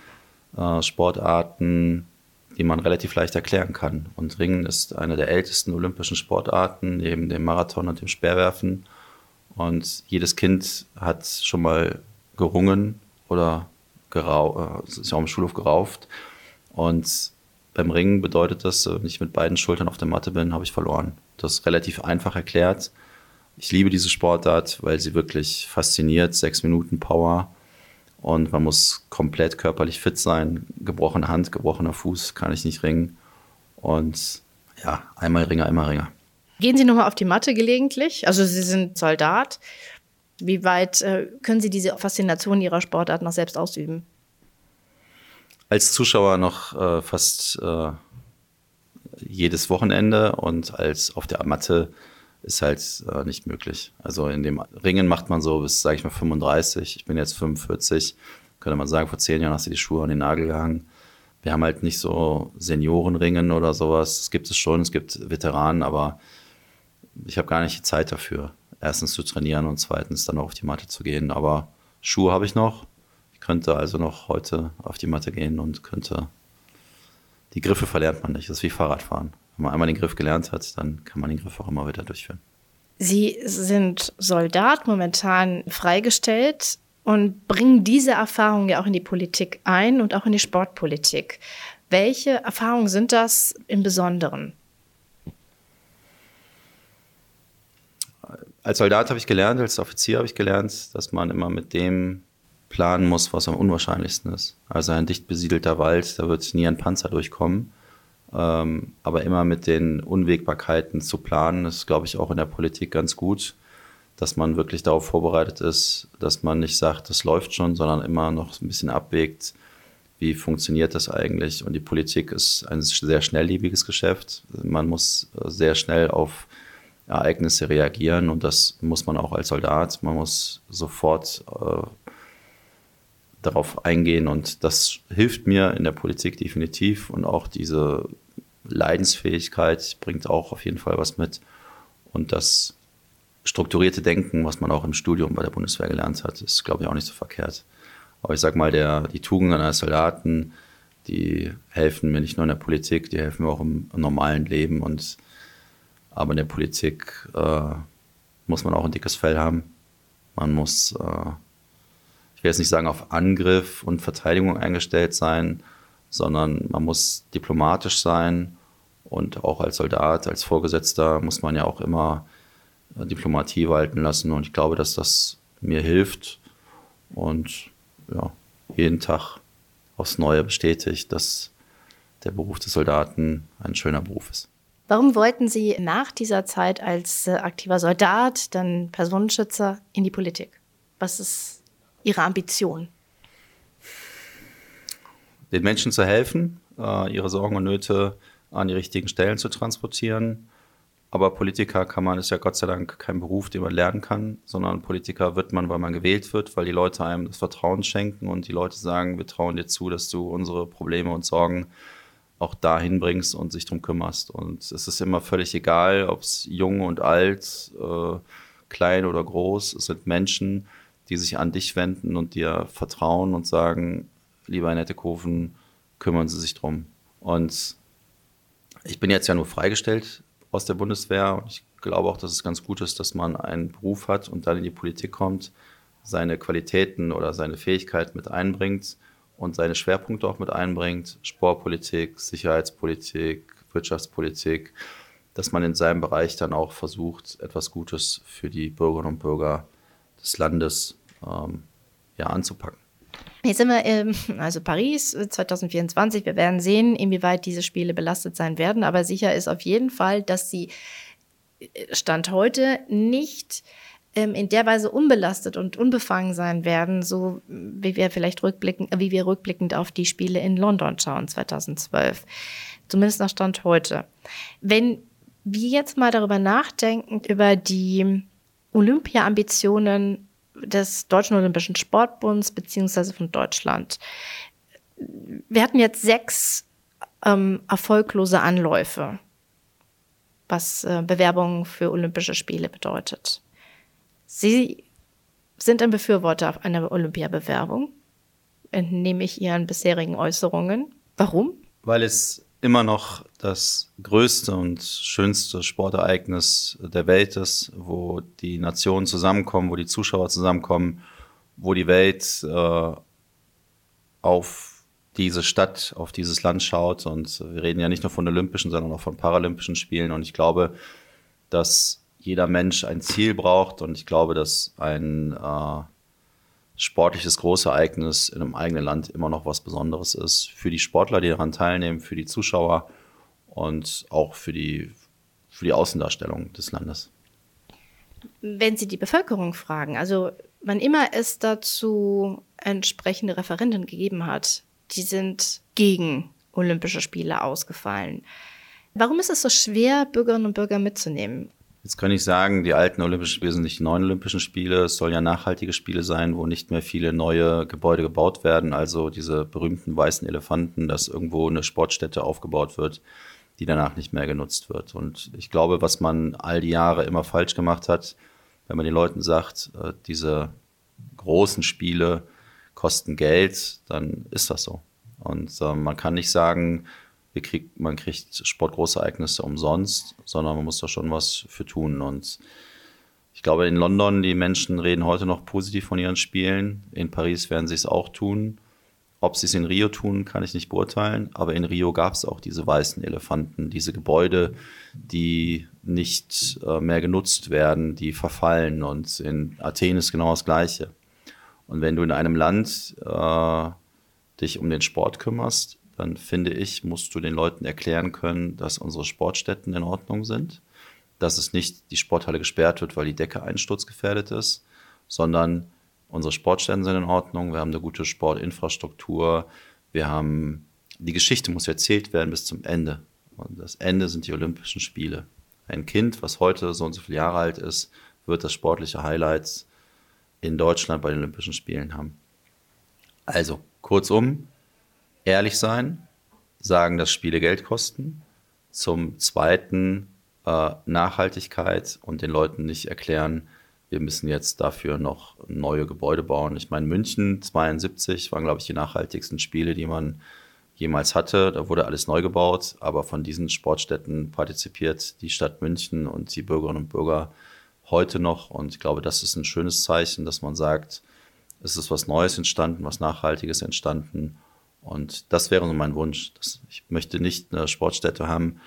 äh, Sportarten, die man relativ leicht erklären kann. Und Ringen ist eine der ältesten olympischen Sportarten, neben dem Marathon und dem Speerwerfen. Und jedes Kind hat schon mal gerungen oder gerau äh, ist auch im Schulhof gerauft. Und beim Ringen bedeutet das, wenn ich mit beiden Schultern auf der Matte bin, habe ich verloren. Das ist relativ einfach erklärt. Ich liebe diese Sportart, weil sie wirklich fasziniert. Sechs Minuten Power und man muss komplett körperlich fit sein. Gebrochene Hand, gebrochener Fuß kann ich nicht ringen. Und ja, einmal Ringer, einmal Ringer. Gehen Sie nochmal auf die Matte gelegentlich? Also Sie sind Soldat. Wie weit äh, können Sie diese Faszination Ihrer Sportart noch selbst ausüben? Als Zuschauer noch äh, fast äh, jedes Wochenende und als auf der Matte ist halt äh, nicht möglich. Also in dem Ringen macht man so bis, sage ich mal, 35. Ich bin jetzt 45. Könnte man sagen, vor zehn Jahren hast du die Schuhe an den Nagel gehangen. Wir haben halt nicht so Seniorenringen oder sowas. Es gibt es schon, es gibt Veteranen, aber ich habe gar nicht die Zeit dafür erstens zu trainieren und zweitens dann auch auf die Matte zu gehen. Aber Schuhe habe ich noch. Ich könnte also noch heute auf die Matte gehen und könnte. Die Griffe verlernt man nicht. Das ist wie Fahrradfahren. Wenn man einmal den Griff gelernt hat, dann kann man den Griff auch immer wieder durchführen. Sie sind Soldat, momentan freigestellt und bringen diese Erfahrungen ja auch in die Politik ein und auch in die Sportpolitik. Welche Erfahrungen sind das im Besonderen? Als Soldat habe ich gelernt, als Offizier habe ich gelernt, dass man immer mit dem planen muss, was am unwahrscheinlichsten ist. Also ein dicht besiedelter Wald, da wird nie ein Panzer durchkommen. Ähm, aber immer mit den Unwägbarkeiten zu planen, ist, glaube ich, auch in der Politik ganz gut, dass man wirklich darauf vorbereitet ist, dass man nicht sagt, das läuft schon, sondern immer noch ein bisschen abwägt, wie funktioniert das eigentlich. Und die Politik ist ein sehr schnelllebiges Geschäft. Man muss sehr schnell auf Ereignisse reagieren und das muss man auch als Soldat. Man muss sofort äh, darauf eingehen und das hilft mir in der Politik definitiv und auch diese Leidensfähigkeit bringt auch auf jeden Fall was mit und das strukturierte Denken, was man auch im Studium bei der Bundeswehr gelernt hat, ist glaube ich auch nicht so verkehrt. Aber ich sage mal, der, die Tugenden eines Soldaten, die helfen mir nicht nur in der Politik, die helfen mir auch im, im normalen Leben und aber in der Politik äh, muss man auch ein dickes Fell haben. Man muss, äh, ich will jetzt nicht sagen auf Angriff und Verteidigung eingestellt sein, sondern man muss diplomatisch sein und auch als Soldat, als Vorgesetzter muss man ja auch immer äh, Diplomatie walten lassen und ich glaube, dass das mir hilft und ja, jeden Tag aufs Neue bestätigt, dass der Beruf des Soldaten ein schöner Beruf ist. Warum wollten Sie nach dieser Zeit als äh, aktiver Soldat, dann Personenschützer in die Politik? Was ist Ihre Ambition? Den Menschen zu helfen, äh, ihre Sorgen und Nöte an die richtigen Stellen zu transportieren. Aber Politiker kann man, ist ja Gott sei Dank kein Beruf, den man lernen kann, sondern Politiker wird man, weil man gewählt wird, weil die Leute einem das Vertrauen schenken und die Leute sagen, wir trauen dir zu, dass du unsere Probleme und Sorgen auch dahin bringst und sich darum kümmerst. Und es ist immer völlig egal, ob es jung und alt, äh, klein oder groß, es sind Menschen, die sich an dich wenden und dir vertrauen und sagen, lieber Herr Nettekofen, kümmern Sie sich drum. Und ich bin jetzt ja nur freigestellt aus der Bundeswehr und ich glaube auch, dass es ganz gut ist, dass man einen Beruf hat und dann in die Politik kommt, seine Qualitäten oder seine Fähigkeiten mit einbringt und seine Schwerpunkte auch mit einbringt, Sportpolitik, Sicherheitspolitik, Wirtschaftspolitik, dass man in seinem Bereich dann auch versucht, etwas Gutes für die Bürgerinnen und Bürger des Landes ähm, ja, anzupacken. Jetzt sind wir, ähm, also Paris 2024. Wir werden sehen, inwieweit diese Spiele belastet sein werden. Aber sicher ist auf jeden Fall, dass sie äh, Stand heute nicht ähm, in der Weise unbelastet und unbefangen sein werden, so wie wir vielleicht rückblicken, wie wir rückblickend auf die Spiele in London schauen 2012. Zumindest nach Stand heute. Wenn wir jetzt mal darüber nachdenken, über die Olympia-Ambitionen des Deutschen Olympischen Sportbunds beziehungsweise von Deutschland. Wir hatten jetzt sechs ähm, erfolglose Anläufe, was äh, Bewerbungen für Olympische Spiele bedeutet. Sie sind ein Befürworter einer Olympiabewerbung, entnehme ich Ihren bisherigen Äußerungen. Warum? Weil es immer noch das größte und schönste Sportereignis der Welt ist, wo die Nationen zusammenkommen, wo die Zuschauer zusammenkommen, wo die Welt äh, auf diese Stadt, auf dieses Land schaut. Und wir reden ja nicht nur von Olympischen, sondern auch von Paralympischen Spielen. Und ich glaube, dass jeder Mensch ein Ziel braucht. Und ich glaube, dass ein äh, sportliches Großereignis in einem eigenen Land immer noch was Besonderes ist. Für die Sportler, die daran teilnehmen, für die Zuschauer und auch für die, für die Außendarstellung des Landes. Wenn Sie die Bevölkerung fragen, also wann immer es dazu entsprechende Referenten gegeben hat, die sind gegen Olympische Spiele ausgefallen. Warum ist es so schwer, Bürgerinnen und Bürger mitzunehmen? Jetzt kann ich sagen, die alten Olympischen Spiele sind nicht neuen Olympischen Spiele. Es sollen ja nachhaltige Spiele sein, wo nicht mehr viele neue Gebäude gebaut werden. Also diese berühmten weißen Elefanten, dass irgendwo eine Sportstätte aufgebaut wird, die danach nicht mehr genutzt wird. Und ich glaube, was man all die Jahre immer falsch gemacht hat, wenn man den Leuten sagt, äh, diese großen Spiele kosten Geld, dann ist das so. Und äh, man kann nicht sagen, kriegt, man kriegt Sportgroßereignisse umsonst, sondern man muss da schon was für tun. Und ich glaube, in London, die Menschen reden heute noch positiv von ihren Spielen. In Paris werden sie es auch tun. Ob sie es in Rio tun, kann ich nicht beurteilen. Aber in Rio gab es auch diese weißen Elefanten, diese Gebäude, die nicht äh, mehr genutzt werden, die verfallen. Und in Athen ist genau das Gleiche. Und wenn du in einem Land äh, dich um den Sport kümmerst, dann finde ich, musst du den Leuten erklären können, dass unsere Sportstätten in Ordnung sind, dass es nicht die Sporthalle gesperrt wird, weil die Decke einsturzgefährdet ist, sondern unsere Sportstätten sind in Ordnung, wir haben eine gute Sportinfrastruktur, wir haben, die Geschichte muss erzählt werden bis zum Ende. Und das Ende sind die Olympischen Spiele. Ein Kind, was heute so und so viele Jahre alt ist, wird das sportliche Highlights in Deutschland bei den Olympischen Spielen haben. Also, kurzum, ehrlich sein, sagen, dass Spiele Geld kosten. Zum Zweiten äh, Nachhaltigkeit und den Leuten nicht erklären, wir müssen jetzt dafür noch neue Gebäude bauen. Ich meine, München 72 waren, glaube ich, die nachhaltigsten Spiele, die man jemals hatte. Da wurde alles neu gebaut, aber von diesen Sportstätten partizipiert die Stadt München und die Bürgerinnen und Bürger heute noch. Und ich glaube, das ist ein schönes Zeichen, dass man sagt, es ist was Neues entstanden, was Nachhaltiges entstanden. Und das wäre so mein Wunsch. Ich möchte nicht eine Sportstätte haben,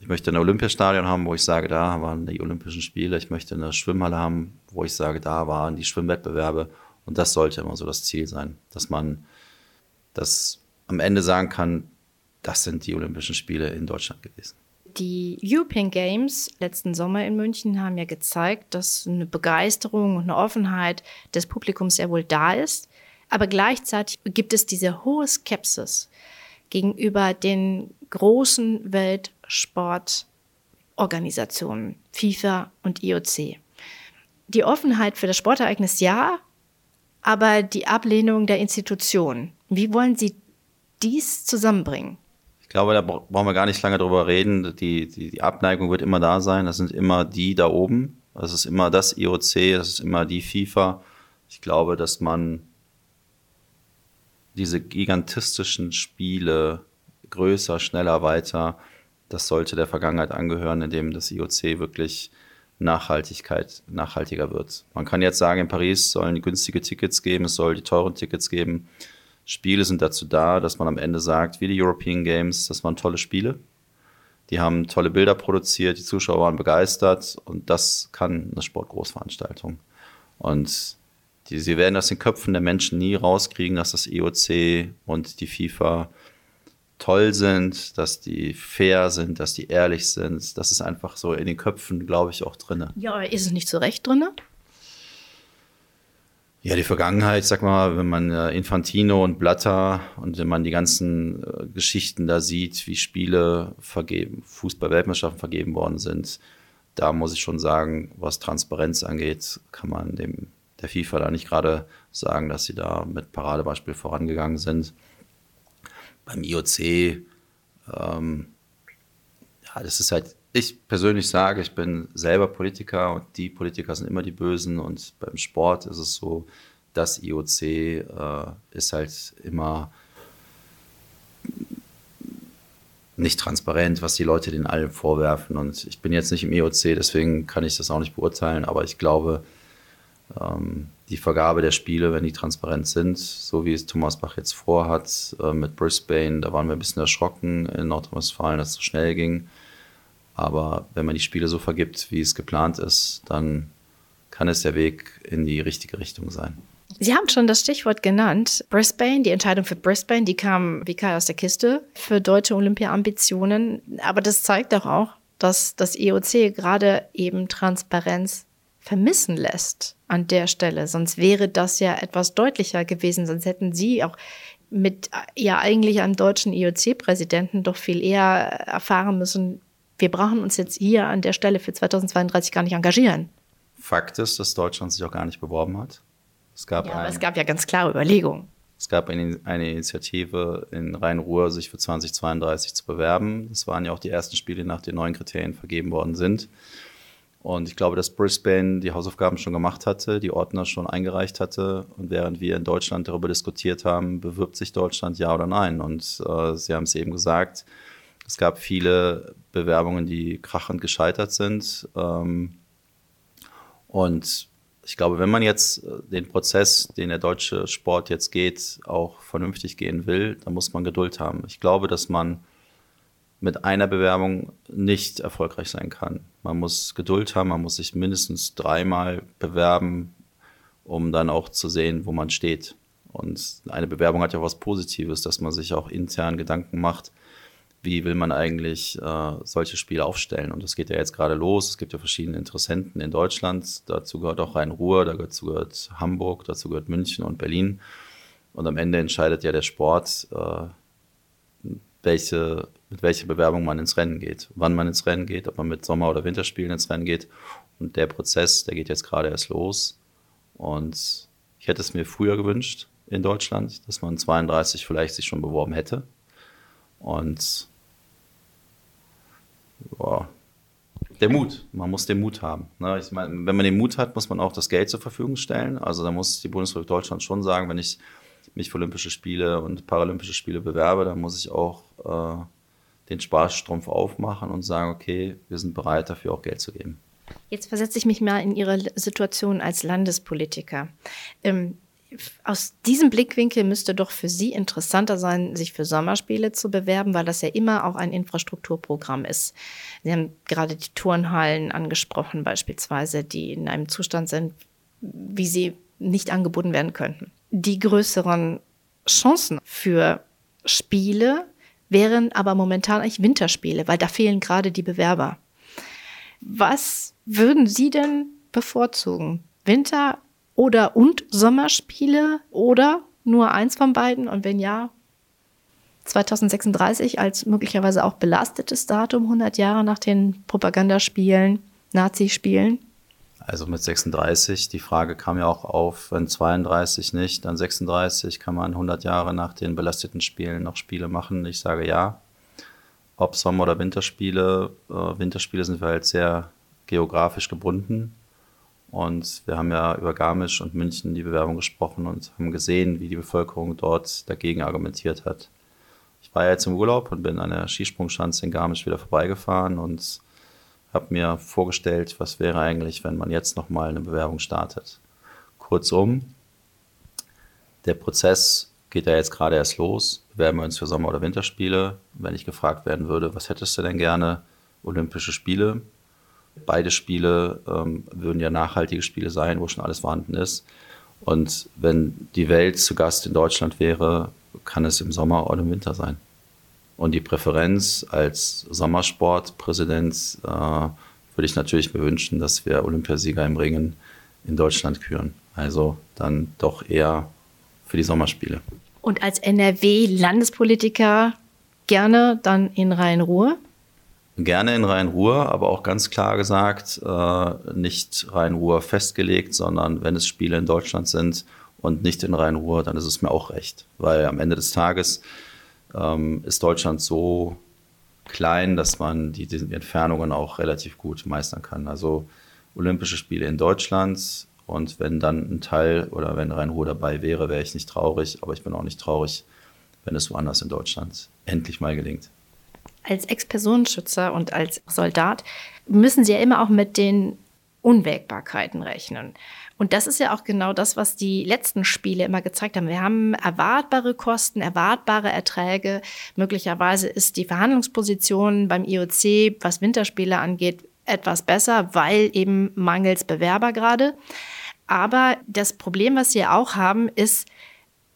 ich möchte ein Olympiastadion haben, wo ich sage, da waren die Olympischen Spiele. Ich möchte eine Schwimmhalle haben, wo ich sage, da waren die Schwimmwettbewerbe. Und das sollte immer so das Ziel sein, dass man das am Ende sagen kann, das sind die Olympischen Spiele in Deutschland gewesen. Die European Games letzten Sommer in München haben ja gezeigt, dass eine Begeisterung und eine Offenheit des Publikums sehr wohl da ist. Aber gleichzeitig gibt es diese hohe Skepsis gegenüber den großen Weltsportorganisationen, FIFA und IOC. Die Offenheit für das Sportereignis ja, aber die Ablehnung der Institutionen. Wie wollen Sie dies zusammenbringen? Ich glaube, da brauchen wir gar nicht lange drüber reden. Die, die, die Abneigung wird immer da sein. Das sind immer die da oben. Das ist immer das IOC, das ist immer die FIFA. Ich glaube, dass man diese gigantistischen Spiele größer, schneller, weiter, das sollte der Vergangenheit angehören, indem das IOC wirklich Nachhaltigkeit nachhaltiger wird. Man kann jetzt sagen, in Paris sollen günstige Tickets geben, es soll die teuren Tickets geben. Spiele sind dazu da, dass man am Ende sagt, wie die European Games, das waren tolle Spiele. Die haben tolle Bilder produziert, die Zuschauer waren begeistert und das kann eine Sportgroßveranstaltung. Und die, sie werden aus den Köpfen der Menschen nie rauskriegen, dass das IOC und die FIFA toll sind, dass die fair sind, dass die ehrlich sind. Das ist einfach so in den Köpfen, glaube ich, auch drin. Ja, aber ist es nicht zu Recht drin? Ja, die Vergangenheit, sag mal, wenn man äh, Infantino und Blatter und wenn man die ganzen äh, Geschichten da sieht, wie Spiele vergeben, Fußball-Weltmeisterschaften vergeben worden sind, da muss ich schon sagen, was Transparenz angeht, kann man dem der FIFA da nicht gerade sagen, dass sie da mit Paradebeispiel vorangegangen sind beim IOC, ähm, ja, das ist halt, ich persönlich sage, ich bin selber Politiker und die Politiker sind immer die Bösen und beim Sport ist es so, das IOC äh, ist halt immer nicht transparent, was die Leute den allen vorwerfen. Und ich bin jetzt nicht im IOC, deswegen kann ich das auch nicht beurteilen, aber ich glaube, die Vergabe der Spiele, wenn die transparent sind, so wie es Thomas Bach jetzt vorhat äh, mit Brisbane, da waren wir ein bisschen erschrocken in Nordrhein-Westfalen, dass es so schnell ging. Aber wenn man die Spiele so vergibt, wie es geplant ist, dann kann es der Weg in die richtige Richtung sein. Sie haben schon das Stichwort genannt. Brisbane, die Entscheidung für Brisbane, die kam wie Kai aus der Kiste für deutsche Olympia-Ambitionen. Aber das zeigt doch auch, dass das IOC gerade eben Transparenz vermissen lässt an der Stelle. Sonst wäre das ja etwas deutlicher gewesen. Sonst hätten Sie auch mit ja eigentlich einem deutschen IOC-Präsidenten doch viel eher erfahren müssen, wir brauchen uns jetzt hier an der Stelle für 2032 gar nicht engagieren. Fakt ist, dass Deutschland sich auch gar nicht beworben hat. Es gab, ja, ein, es gab ja ganz klare Überlegungen. Es gab eine, eine Initiative in Rhein-Ruhr, sich für 2032 zu bewerben. Das waren ja auch die ersten Spiele, nach den neuen Kriterien vergeben worden sind. Und ich glaube, dass Brisbane die Hausaufgaben schon gemacht hatte, die Ordner schon eingereicht hatte. Und während wir in Deutschland darüber diskutiert haben, bewirbt sich Deutschland ja oder nein. Und äh, Sie haben es eben gesagt, es gab viele Bewerbungen, die krachend gescheitert sind. Ähm, und ich glaube, wenn man jetzt äh, den Prozess, den der deutsche Sport jetzt geht, auch vernünftig gehen will, dann muss man Geduld haben. Ich glaube, dass man mit einer Bewerbung nicht erfolgreich sein kann. Man muss Geduld haben, man muss sich mindestens dreimal bewerben, um dann auch zu sehen, wo man steht. Und eine Bewerbung hat ja was Positives, dass man sich auch intern Gedanken macht, wie will man eigentlich äh, solche Spiele aufstellen. Und das geht ja jetzt gerade los. Es gibt ja verschiedene Interessenten in Deutschland. Dazu gehört auch Rhein-Ruhr, dazu gehört Hamburg, dazu gehört München und Berlin. Und am Ende entscheidet ja der Sport, äh, welche, mit welcher Bewerbung man ins Rennen geht, wann man ins Rennen geht, ob man mit Sommer- oder Winterspielen ins Rennen geht. Und der Prozess, der geht jetzt gerade erst los. Und ich hätte es mir früher gewünscht in Deutschland, dass man 32 vielleicht sich schon beworben hätte. Und boah, der Mut, man muss den Mut haben. Ne? Ich meine, wenn man den Mut hat, muss man auch das Geld zur Verfügung stellen. Also da muss die Bundesrepublik Deutschland schon sagen, wenn ich mich für Olympische Spiele und Paralympische Spiele bewerbe, dann muss ich auch äh, den Sparstrumpf aufmachen und sagen, okay, wir sind bereit, dafür auch Geld zu geben. Jetzt versetze ich mich mal in Ihre Situation als Landespolitiker. Ähm, aus diesem Blickwinkel müsste doch für Sie interessanter sein, sich für Sommerspiele zu bewerben, weil das ja immer auch ein Infrastrukturprogramm ist. Sie haben gerade die Turnhallen angesprochen, beispielsweise, die in einem Zustand sind, wie sie nicht angeboten werden könnten. Die größeren Chancen für Spiele wären aber momentan eigentlich Winterspiele, weil da fehlen gerade die Bewerber. Was würden Sie denn bevorzugen? Winter oder und Sommerspiele oder nur eins von beiden? Und wenn ja, 2036 als möglicherweise auch belastetes Datum, 100 Jahre nach den Propagandaspielen, Nazi-Spielen? Also mit 36, die Frage kam ja auch auf, wenn 32 nicht, dann 36, kann man 100 Jahre nach den belasteten Spielen noch Spiele machen? Ich sage ja. Ob Sommer- oder Winterspiele, äh, Winterspiele sind wir halt sehr geografisch gebunden. Und wir haben ja über Garmisch und München die Bewerbung gesprochen und haben gesehen, wie die Bevölkerung dort dagegen argumentiert hat. Ich war jetzt im Urlaub und bin an der Skisprungschanze in Garmisch wieder vorbeigefahren und habe mir vorgestellt, was wäre eigentlich, wenn man jetzt nochmal eine Bewerbung startet. Kurzum, der Prozess geht ja jetzt gerade erst los. Bewerben wir uns für Sommer- oder Winterspiele. Wenn ich gefragt werden würde, was hättest du denn gerne? Olympische Spiele. Beide Spiele ähm, würden ja nachhaltige Spiele sein, wo schon alles vorhanden ist. Und wenn die Welt zu Gast in Deutschland wäre, kann es im Sommer oder im Winter sein. Und die Präferenz als Sommersportpräsident äh, würde ich natürlich mir wünschen, dass wir Olympiasieger im Ringen in Deutschland küren. Also dann doch eher für die Sommerspiele. Und als NRW-Landespolitiker gerne dann in Rhein-Ruhr? Gerne in Rhein-Ruhr, aber auch ganz klar gesagt, äh, nicht Rhein-Ruhr festgelegt, sondern wenn es Spiele in Deutschland sind und nicht in Rhein-Ruhr, dann ist es mir auch recht. Weil am Ende des Tages ähm, ist Deutschland so klein, dass man die, die Entfernungen auch relativ gut meistern kann. Also Olympische Spiele in Deutschland und wenn dann ein Teil oder wenn Rhein-Ruhr dabei wäre, wäre ich nicht traurig, aber ich bin auch nicht traurig, wenn es woanders in Deutschland endlich mal gelingt als Ex-Personenschützer und als Soldat müssen sie ja immer auch mit den Unwägbarkeiten rechnen. Und das ist ja auch genau das, was die letzten Spiele immer gezeigt haben. Wir haben erwartbare Kosten, erwartbare Erträge. Möglicherweise ist die Verhandlungsposition beim IOC, was Winterspiele angeht, etwas besser, weil eben mangels Bewerber gerade. Aber das Problem, was wir auch haben, ist,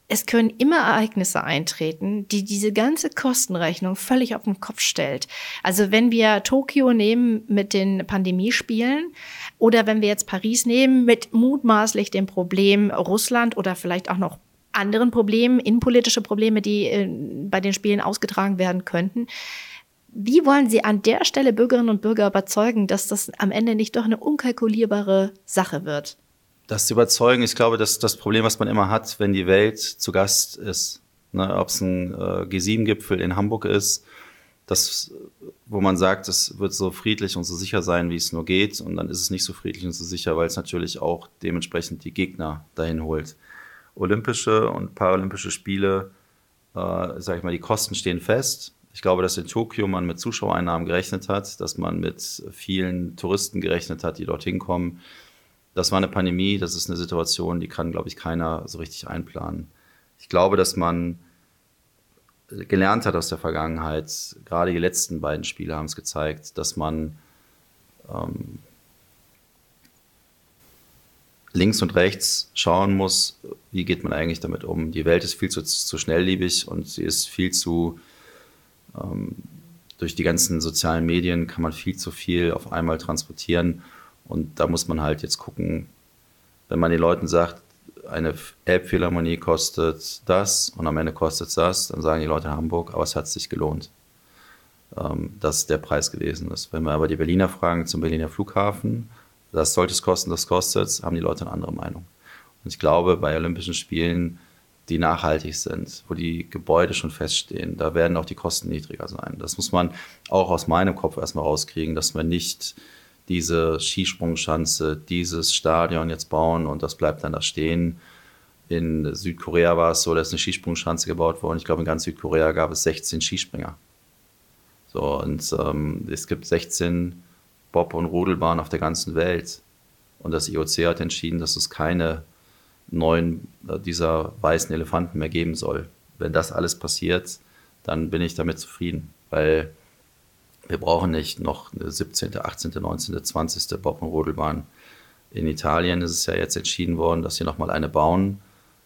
es können immer Ereignisse eintreten, die diese ganze Kostenrechnung völlig auf den Kopf stellt. Also wenn wir Tokio nehmen mit den Pandemiespielen oder wenn wir jetzt Paris nehmen mit mutmaßlich dem Problem Russland oder vielleicht auch noch anderen Problemen, innenpolitische Probleme, die äh, bei den Spielen ausgetragen werden könnten. Wie wollen Sie an der Stelle Bürgerinnen und Bürger überzeugen, dass das am Ende nicht doch eine unkalkulierbare Sache wird? Das zu überzeugen, ich glaube, das ist das Problem, was man immer hat, wenn die Welt zu Gast ist. Ne, Ob es ein äh, G7-Gipfel in Hamburg ist, das, wo man sagt, es wird so friedlich und so sicher sein, wie es nur geht. Und dann ist es nicht so friedlich und so sicher, weil es natürlich auch dementsprechend die Gegner dahin holt. Olympische und Paralympische Spiele, äh, sage ich mal, die Kosten stehen fest. Ich glaube, dass in Tokio man mit Zuschauereinnahmen gerechnet hat, dass man mit vielen Touristen gerechnet hat, die dorthin kommen das war eine Pandemie, das ist eine Situation, die kann, glaube ich, keiner so richtig einplanen. Ich glaube, dass man gelernt hat aus der Vergangenheit, gerade die letzten beiden Spiele haben es gezeigt, dass man ähm, links und rechts schauen muss, wie geht man eigentlich damit um. Die Welt ist viel zu, zu schnelllebig und sie ist viel zu, ähm, durch die ganzen sozialen Medien kann man viel zu viel auf einmal transportieren. Und da muss man halt jetzt gucken, wenn man den Leuten sagt, eine Elbphilharmonie kostet das und am Ende kostet es das, dann sagen die Leute in Hamburg, aber es hat sich gelohnt, ähm, dass der Preis gewesen ist. Wenn wir aber die Berliner fragen zum Berliner Flughafen, das sollte es kosten, das kostet es, haben die Leute eine andere Meinung. Und ich glaube, bei Olympischen Spielen, die nachhaltig sind, wo die Gebäude schon feststehen, da werden auch die Kosten niedriger sein. Das muss man auch aus meinem Kopf erstmal rauskriegen, dass man nicht diese Skisprungschanze, dieses Stadion jetzt bauen und das bleibt dann da stehen. In Südkorea war es so, dass eine Skisprungschanze gebaut wurde. Ich glaube, in ganz Südkorea gab es 16 Skispringer. So, und ähm, es gibt 16 Bob- und Rudelbahnen auf der ganzen Welt. Und das IOC hat entschieden, dass es keine neuen äh, dieser weißen Elefanten mehr geben soll. Wenn das alles passiert, dann bin ich damit zufrieden, weil wir brauchen nicht noch eine 17., 18., 19., 20. Bockenrodelbahn. In Italien ist es ja jetzt entschieden worden, dass sie nochmal eine bauen.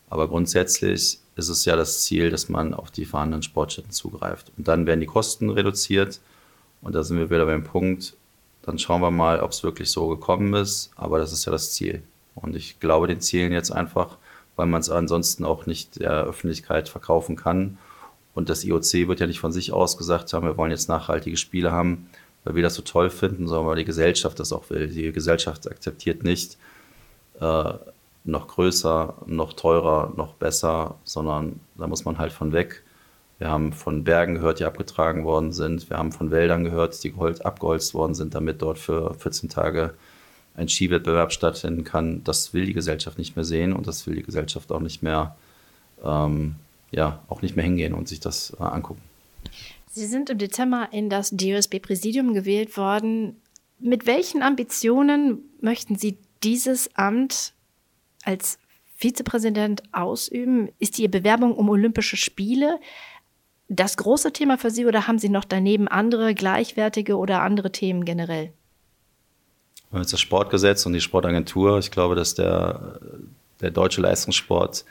Aber grundsätzlich ist es ja das Ziel, dass man auf die vorhandenen Sportstätten zugreift. Und dann werden die Kosten reduziert. Und da sind wir wieder beim Punkt, dann schauen wir mal, ob es wirklich so gekommen ist. Aber das ist ja das Ziel. Und ich glaube den Zielen jetzt einfach, weil man es ansonsten auch nicht der Öffentlichkeit verkaufen kann. Und das IOC wird ja nicht von sich aus gesagt haben, wir wollen jetzt nachhaltige Spiele haben, weil wir das so toll finden, sondern weil die Gesellschaft das auch will. Die Gesellschaft akzeptiert nicht äh, noch größer, noch teurer, noch besser, sondern da muss man halt von weg. Wir haben von Bergen gehört, die abgetragen worden sind. Wir haben von Wäldern gehört, die abgeholzt worden sind, damit dort für 14 Tage ein Skiwettbewerb stattfinden kann. Das will die Gesellschaft nicht mehr sehen und das will die Gesellschaft auch nicht mehr, ähm, ja, auch nicht mehr hingehen und sich das äh, angucken. Sie sind im Dezember in das DOSB-Präsidium gewählt worden. Mit welchen Ambitionen möchten Sie dieses Amt als Vizepräsident ausüben? Ist die Bewerbung um Olympische Spiele das große Thema für Sie oder haben Sie noch daneben andere gleichwertige oder andere Themen generell? Jetzt das Sportgesetz und die Sportagentur. Ich glaube, dass der, der deutsche Leistungssport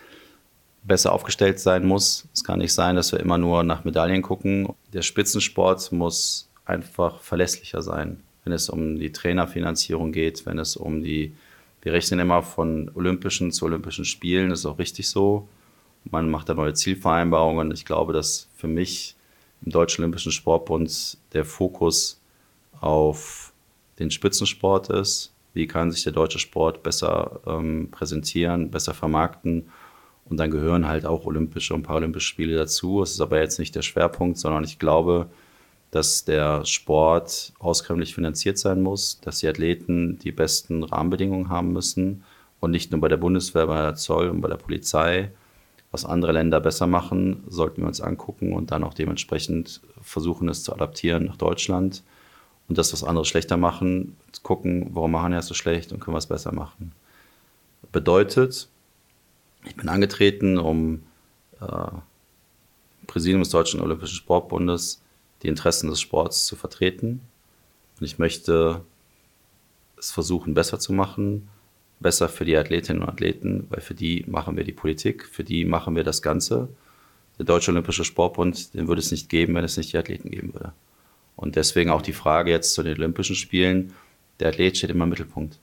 besser aufgestellt sein muss. Es kann nicht sein, dass wir immer nur nach Medaillen gucken. Der Spitzensport muss einfach verlässlicher sein, wenn es um die Trainerfinanzierung geht, wenn es um die wir rechnen immer von Olympischen zu Olympischen Spielen, das ist auch richtig so. Man macht da neue Zielvereinbarungen. Ich glaube, dass für mich im Deutschen Olympischen Sportbund der Fokus auf den Spitzensport ist. Wie kann sich der deutsche Sport besser ähm, präsentieren, besser vermarkten? Und dann gehören halt auch Olympische und Paralympische Spiele dazu. Es ist aber jetzt nicht der Schwerpunkt, sondern ich glaube, dass der Sport auskömmlich finanziert sein muss, dass die Athleten die besten Rahmenbedingungen haben müssen und nicht nur bei der Bundeswehr, bei der Zoll und bei der Polizei. Was andere Länder besser machen, sollten wir uns angucken und dann auch dementsprechend versuchen, es zu adaptieren nach Deutschland. Und das, was andere schlechter machen, gucken, warum machen wir es so schlecht und können wir es besser machen. Bedeutet, ich bin angetreten, um äh, Präsidium des Deutschen Olympischen Sportbundes die Interessen des Sports zu vertreten. Und ich möchte es versuchen, besser zu machen, besser für die Athletinnen und Athleten, weil für die machen wir die Politik, für die machen wir das Ganze. Der Deutsche Olympische Sportbund, den würde es nicht geben, wenn es nicht die Athleten geben würde. Und deswegen auch die Frage jetzt zu den Olympischen Spielen. Der Athlet steht immer im Mittelpunkt.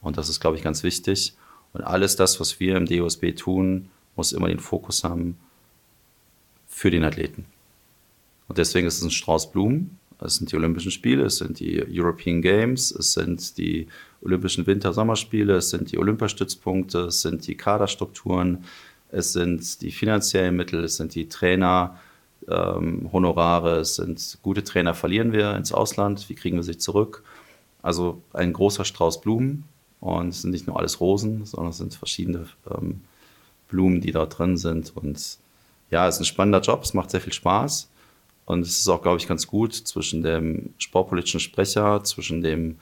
Und das ist, glaube ich, ganz wichtig. Und alles das, was wir im DOSB tun, muss immer den Fokus haben für den Athleten. Und deswegen ist es ein Strauß Blumen. Es sind die Olympischen Spiele, es sind die European Games, es sind die Olympischen Winter-Sommerspiele, es sind die Olympiastützpunkte, es sind die Kaderstrukturen, es sind die finanziellen Mittel, es sind die Trainer, ähm, Honorare, es sind gute Trainer verlieren wir ins Ausland, wie kriegen wir sie zurück? Also ein großer Strauß Blumen und es sind nicht nur alles Rosen, sondern es sind verschiedene ähm, Blumen, die da drin sind und ja, es ist ein spannender Job, es macht sehr viel Spaß. Und es ist auch, glaube ich, ganz gut zwischen dem sportpolitischen Sprecher, zwischen dem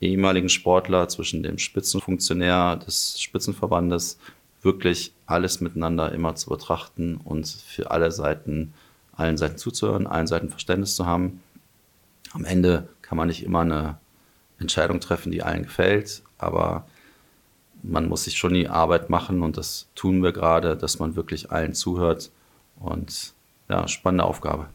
ehemaligen Sportler, zwischen dem Spitzenfunktionär des Spitzenverbandes, wirklich alles miteinander immer zu betrachten und für alle Seiten, allen Seiten zuzuhören, allen Seiten Verständnis zu haben. Am Ende kann man nicht immer eine Entscheidung treffen, die allen gefällt, aber man muss sich schon die Arbeit machen und das tun wir gerade, dass man wirklich allen zuhört und ja, spannende Aufgabe.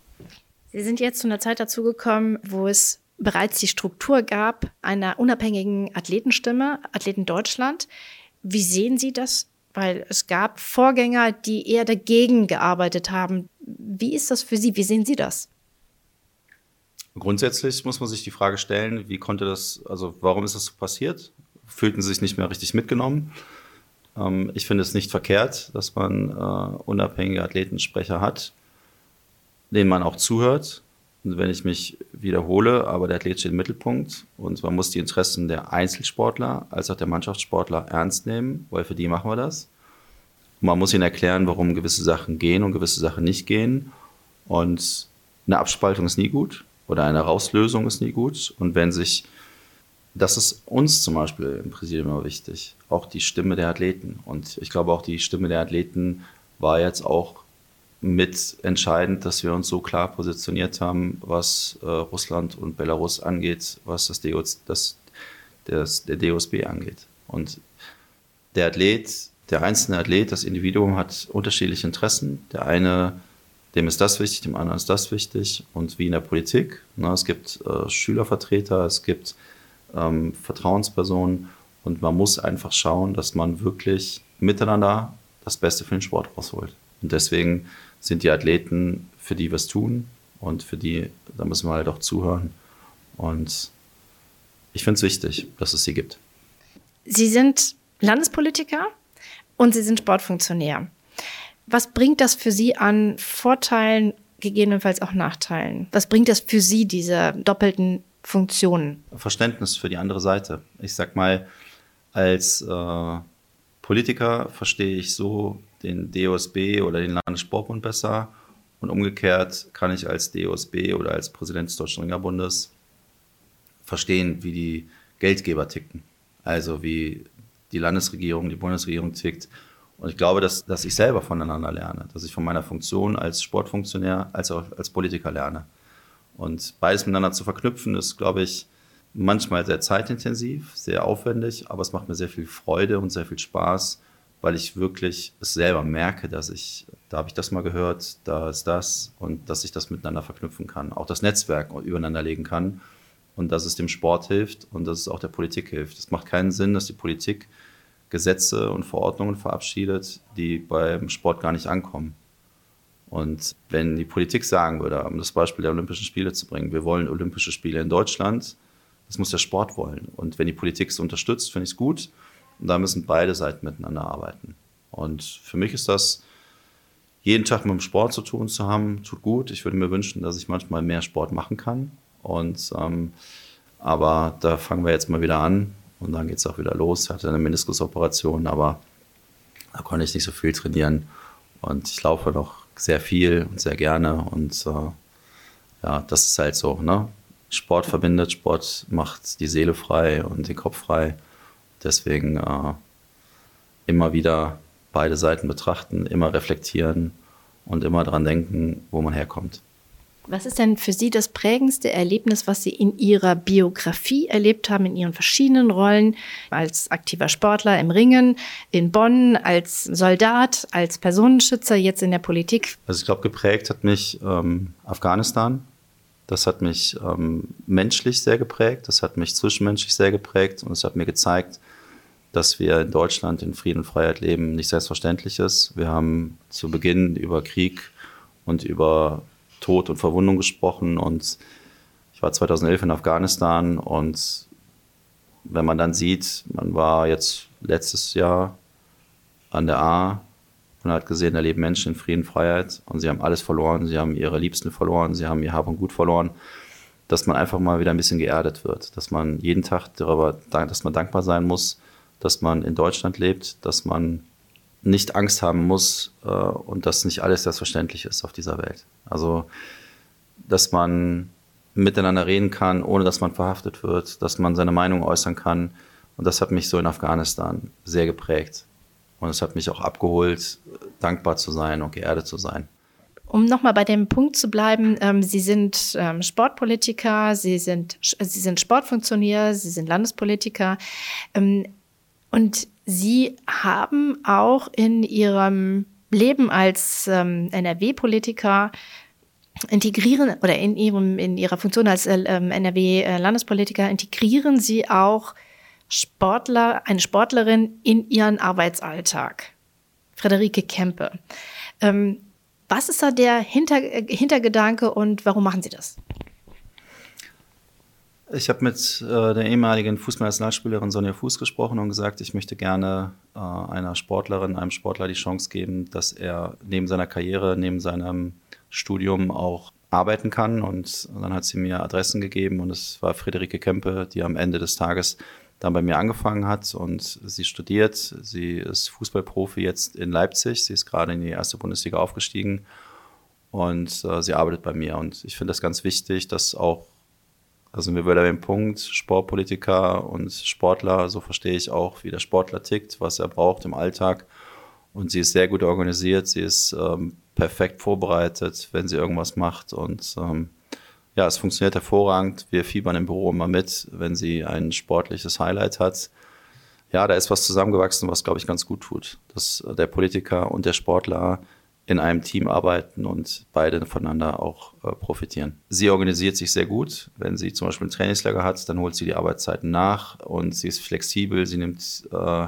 Sie sind jetzt zu einer Zeit dazugekommen, wo es bereits die Struktur gab einer unabhängigen Athletenstimme, Athleten Deutschland. Wie sehen Sie das? Weil es gab Vorgänger, die eher dagegen gearbeitet haben. Wie ist das für Sie? Wie sehen Sie das? Grundsätzlich muss man sich die Frage stellen, wie konnte das, also warum ist das so passiert? Fühlten Sie sich nicht mehr richtig mitgenommen? Ähm, ich finde es nicht verkehrt, dass man äh, unabhängige Athletensprecher hat denen man auch zuhört. Und wenn ich mich wiederhole, aber der Athlet steht im Mittelpunkt und man muss die Interessen der Einzelsportler als auch der Mannschaftssportler ernst nehmen, weil für die machen wir das. Und man muss ihnen erklären, warum gewisse Sachen gehen und gewisse Sachen nicht gehen. Und eine Abspaltung ist nie gut oder eine Rauslösung ist nie gut. Und wenn sich das ist uns zum Beispiel im Präsidium immer wichtig. Auch die Stimme der Athleten. Und ich glaube auch die Stimme der Athleten war jetzt auch mit entscheidend, dass wir uns so klar positioniert haben, was äh, Russland und Belarus angeht, was das, DOS, das, das der DOSB angeht. Und der Athlet, der einzelne Athlet, das Individuum hat unterschiedliche Interessen. Der eine, dem ist das wichtig, dem anderen ist das wichtig. Und wie in der Politik, ne, es gibt äh, Schülervertreter, es gibt ähm, Vertrauenspersonen und man muss einfach schauen, dass man wirklich miteinander das Beste für den Sport rausholt. Und deswegen sind die Athleten, für die wir es tun und für die, da müssen wir halt auch zuhören. Und ich finde es wichtig, dass es sie gibt. Sie sind Landespolitiker und Sie sind Sportfunktionär. Was bringt das für Sie an Vorteilen, gegebenenfalls auch Nachteilen? Was bringt das für Sie, diese doppelten Funktionen? Verständnis für die andere Seite. Ich sag mal, als äh, Politiker verstehe ich so den DOSB oder den Landessportbund besser und umgekehrt kann ich als DOSB oder als Präsident des Deutschen Ringerbundes verstehen, wie die Geldgeber ticken. Also wie die Landesregierung, die Bundesregierung tickt. Und ich glaube, dass, dass ich selber voneinander lerne, dass ich von meiner Funktion als Sportfunktionär als auch als Politiker lerne. Und beides miteinander zu verknüpfen, ist, glaube ich, manchmal sehr zeitintensiv, sehr aufwendig, aber es macht mir sehr viel Freude und sehr viel Spaß, weil ich wirklich es selber merke, dass ich, da habe ich das mal gehört, da ist das und dass ich das miteinander verknüpfen kann, auch das Netzwerk übereinander legen kann und dass es dem Sport hilft und dass es auch der Politik hilft. Es macht keinen Sinn, dass die Politik Gesetze und Verordnungen verabschiedet, die beim Sport gar nicht ankommen. Und wenn die Politik sagen würde, um das Beispiel der Olympischen Spiele zu bringen, wir wollen Olympische Spiele in Deutschland, das muss der Sport wollen. Und wenn die Politik es unterstützt, finde ich es gut. Und da müssen beide Seiten miteinander arbeiten. Und für mich ist das, jeden Tag mit dem Sport zu tun zu haben, tut gut. Ich würde mir wünschen, dass ich manchmal mehr Sport machen kann. Und ähm, aber da fangen wir jetzt mal wieder an und dann geht es auch wieder los. Ich hatte eine Meniskusoperation, aber da konnte ich nicht so viel trainieren. Und ich laufe noch sehr viel und sehr gerne. Und äh, ja, das ist halt so. Ne? Sport verbindet, Sport macht die Seele frei und den Kopf frei. Deswegen äh, immer wieder beide Seiten betrachten, immer reflektieren und immer daran denken, wo man herkommt. Was ist denn für Sie das prägendste Erlebnis, was Sie in Ihrer Biografie erlebt haben, in Ihren verschiedenen Rollen als aktiver Sportler im Ringen, in Bonn, als Soldat, als Personenschützer, jetzt in der Politik? Also ich glaube, geprägt hat mich ähm, Afghanistan. Das hat mich ähm, menschlich sehr geprägt, das hat mich zwischenmenschlich sehr geprägt und es hat mir gezeigt, dass wir in Deutschland in Frieden und Freiheit leben, nicht selbstverständlich ist. Wir haben zu Beginn über Krieg und über Tod und Verwundung gesprochen und ich war 2011 in Afghanistan und wenn man dann sieht, man war jetzt letztes Jahr an der A und hat gesehen, da leben Menschen in Frieden, Freiheit und sie haben alles verloren, sie haben ihre Liebsten verloren, sie haben ihr Hab und Gut verloren, dass man einfach mal wieder ein bisschen geerdet wird, dass man jeden Tag darüber, dass man dankbar sein muss, dass man in Deutschland lebt, dass man nicht Angst haben muss äh, und dass nicht alles selbstverständlich ist auf dieser Welt. Also, dass man miteinander reden kann, ohne dass man verhaftet wird, dass man seine Meinung äußern kann. Und das hat mich so in Afghanistan sehr geprägt. Und es hat mich auch abgeholt, dankbar zu sein und geerdet zu sein. Um nochmal bei dem Punkt zu bleiben, ähm, Sie sind ähm, Sportpolitiker, Sie sind, Sie sind Sportfunktionär, Sie sind Landespolitiker. Ähm, und Sie haben auch in Ihrem Leben als ähm, NRW-Politiker integrieren oder in ihrem in ihrer Funktion als äh, ähm, NRW-Landespolitiker integrieren Sie auch Sportler, eine Sportlerin in ihren Arbeitsalltag. Frederike Kempe. Ähm, was ist da der Hinter Hintergedanke und warum machen Sie das? Ich habe mit äh, der ehemaligen Fußballnationalspielerin Sonja Fuß gesprochen und gesagt, ich möchte gerne äh, einer Sportlerin, einem Sportler die Chance geben, dass er neben seiner Karriere, neben seinem Studium auch arbeiten kann. Und dann hat sie mir Adressen gegeben und es war Friederike Kempe, die am Ende des Tages dann bei mir angefangen hat und sie studiert. Sie ist Fußballprofi jetzt in Leipzig. Sie ist gerade in die erste Bundesliga aufgestiegen und äh, sie arbeitet bei mir. Und ich finde das ganz wichtig, dass auch Also wir wieder den Punkt, Sportpolitiker und Sportler, so verstehe ich auch, wie der Sportler tickt, was er braucht im Alltag. Und sie ist sehr gut organisiert, sie ist ähm, perfekt vorbereitet, wenn sie irgendwas macht. Und ähm, ja, es funktioniert hervorragend. Wir fiebern im Büro immer mit, wenn sie ein sportliches Highlight hat. Ja, da ist was zusammengewachsen, was, glaube ich, ganz gut tut. Dass der Politiker und der Sportler in einem Team arbeiten und beide voneinander auch äh, profitieren. Sie organisiert sich sehr gut. Wenn sie zum Beispiel ein Trainingslager hat, dann holt sie die Arbeitszeiten nach und sie ist flexibel. Sie nimmt äh,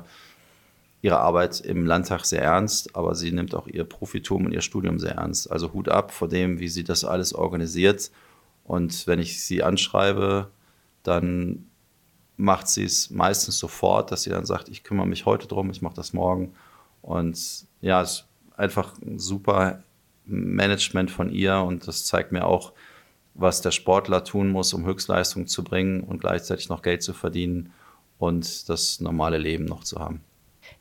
ihre Arbeit im Landtag sehr ernst, aber sie nimmt auch ihr Profitum und ihr Studium sehr ernst. Also Hut ab vor dem, wie sie das alles organisiert. Und wenn ich sie anschreibe, dann macht sie es meistens sofort, dass sie dann sagt, ich kümmere mich heute drum, ich mache das morgen. Und ja, es einfach ein super Management von ihr und das zeigt mir auch, was der Sportler tun muss, um Höchstleistung zu bringen und gleichzeitig noch Geld zu verdienen und das normale Leben noch zu haben.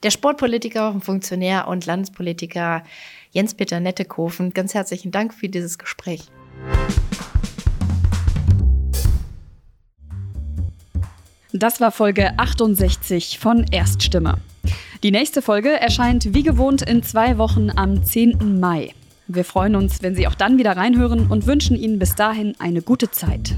Der Sportpolitiker, Funktionär und Landespolitiker Jens-Peter Nettekofen, ganz herzlichen Dank für dieses Gespräch. Das war Folge 68 von Erststimme. Die nächste Folge erscheint wie gewohnt in zwei Wochen am 10. Mai. Wir freuen uns, wenn Sie auch dann wieder reinhören und wünschen Ihnen bis dahin eine gute Zeit.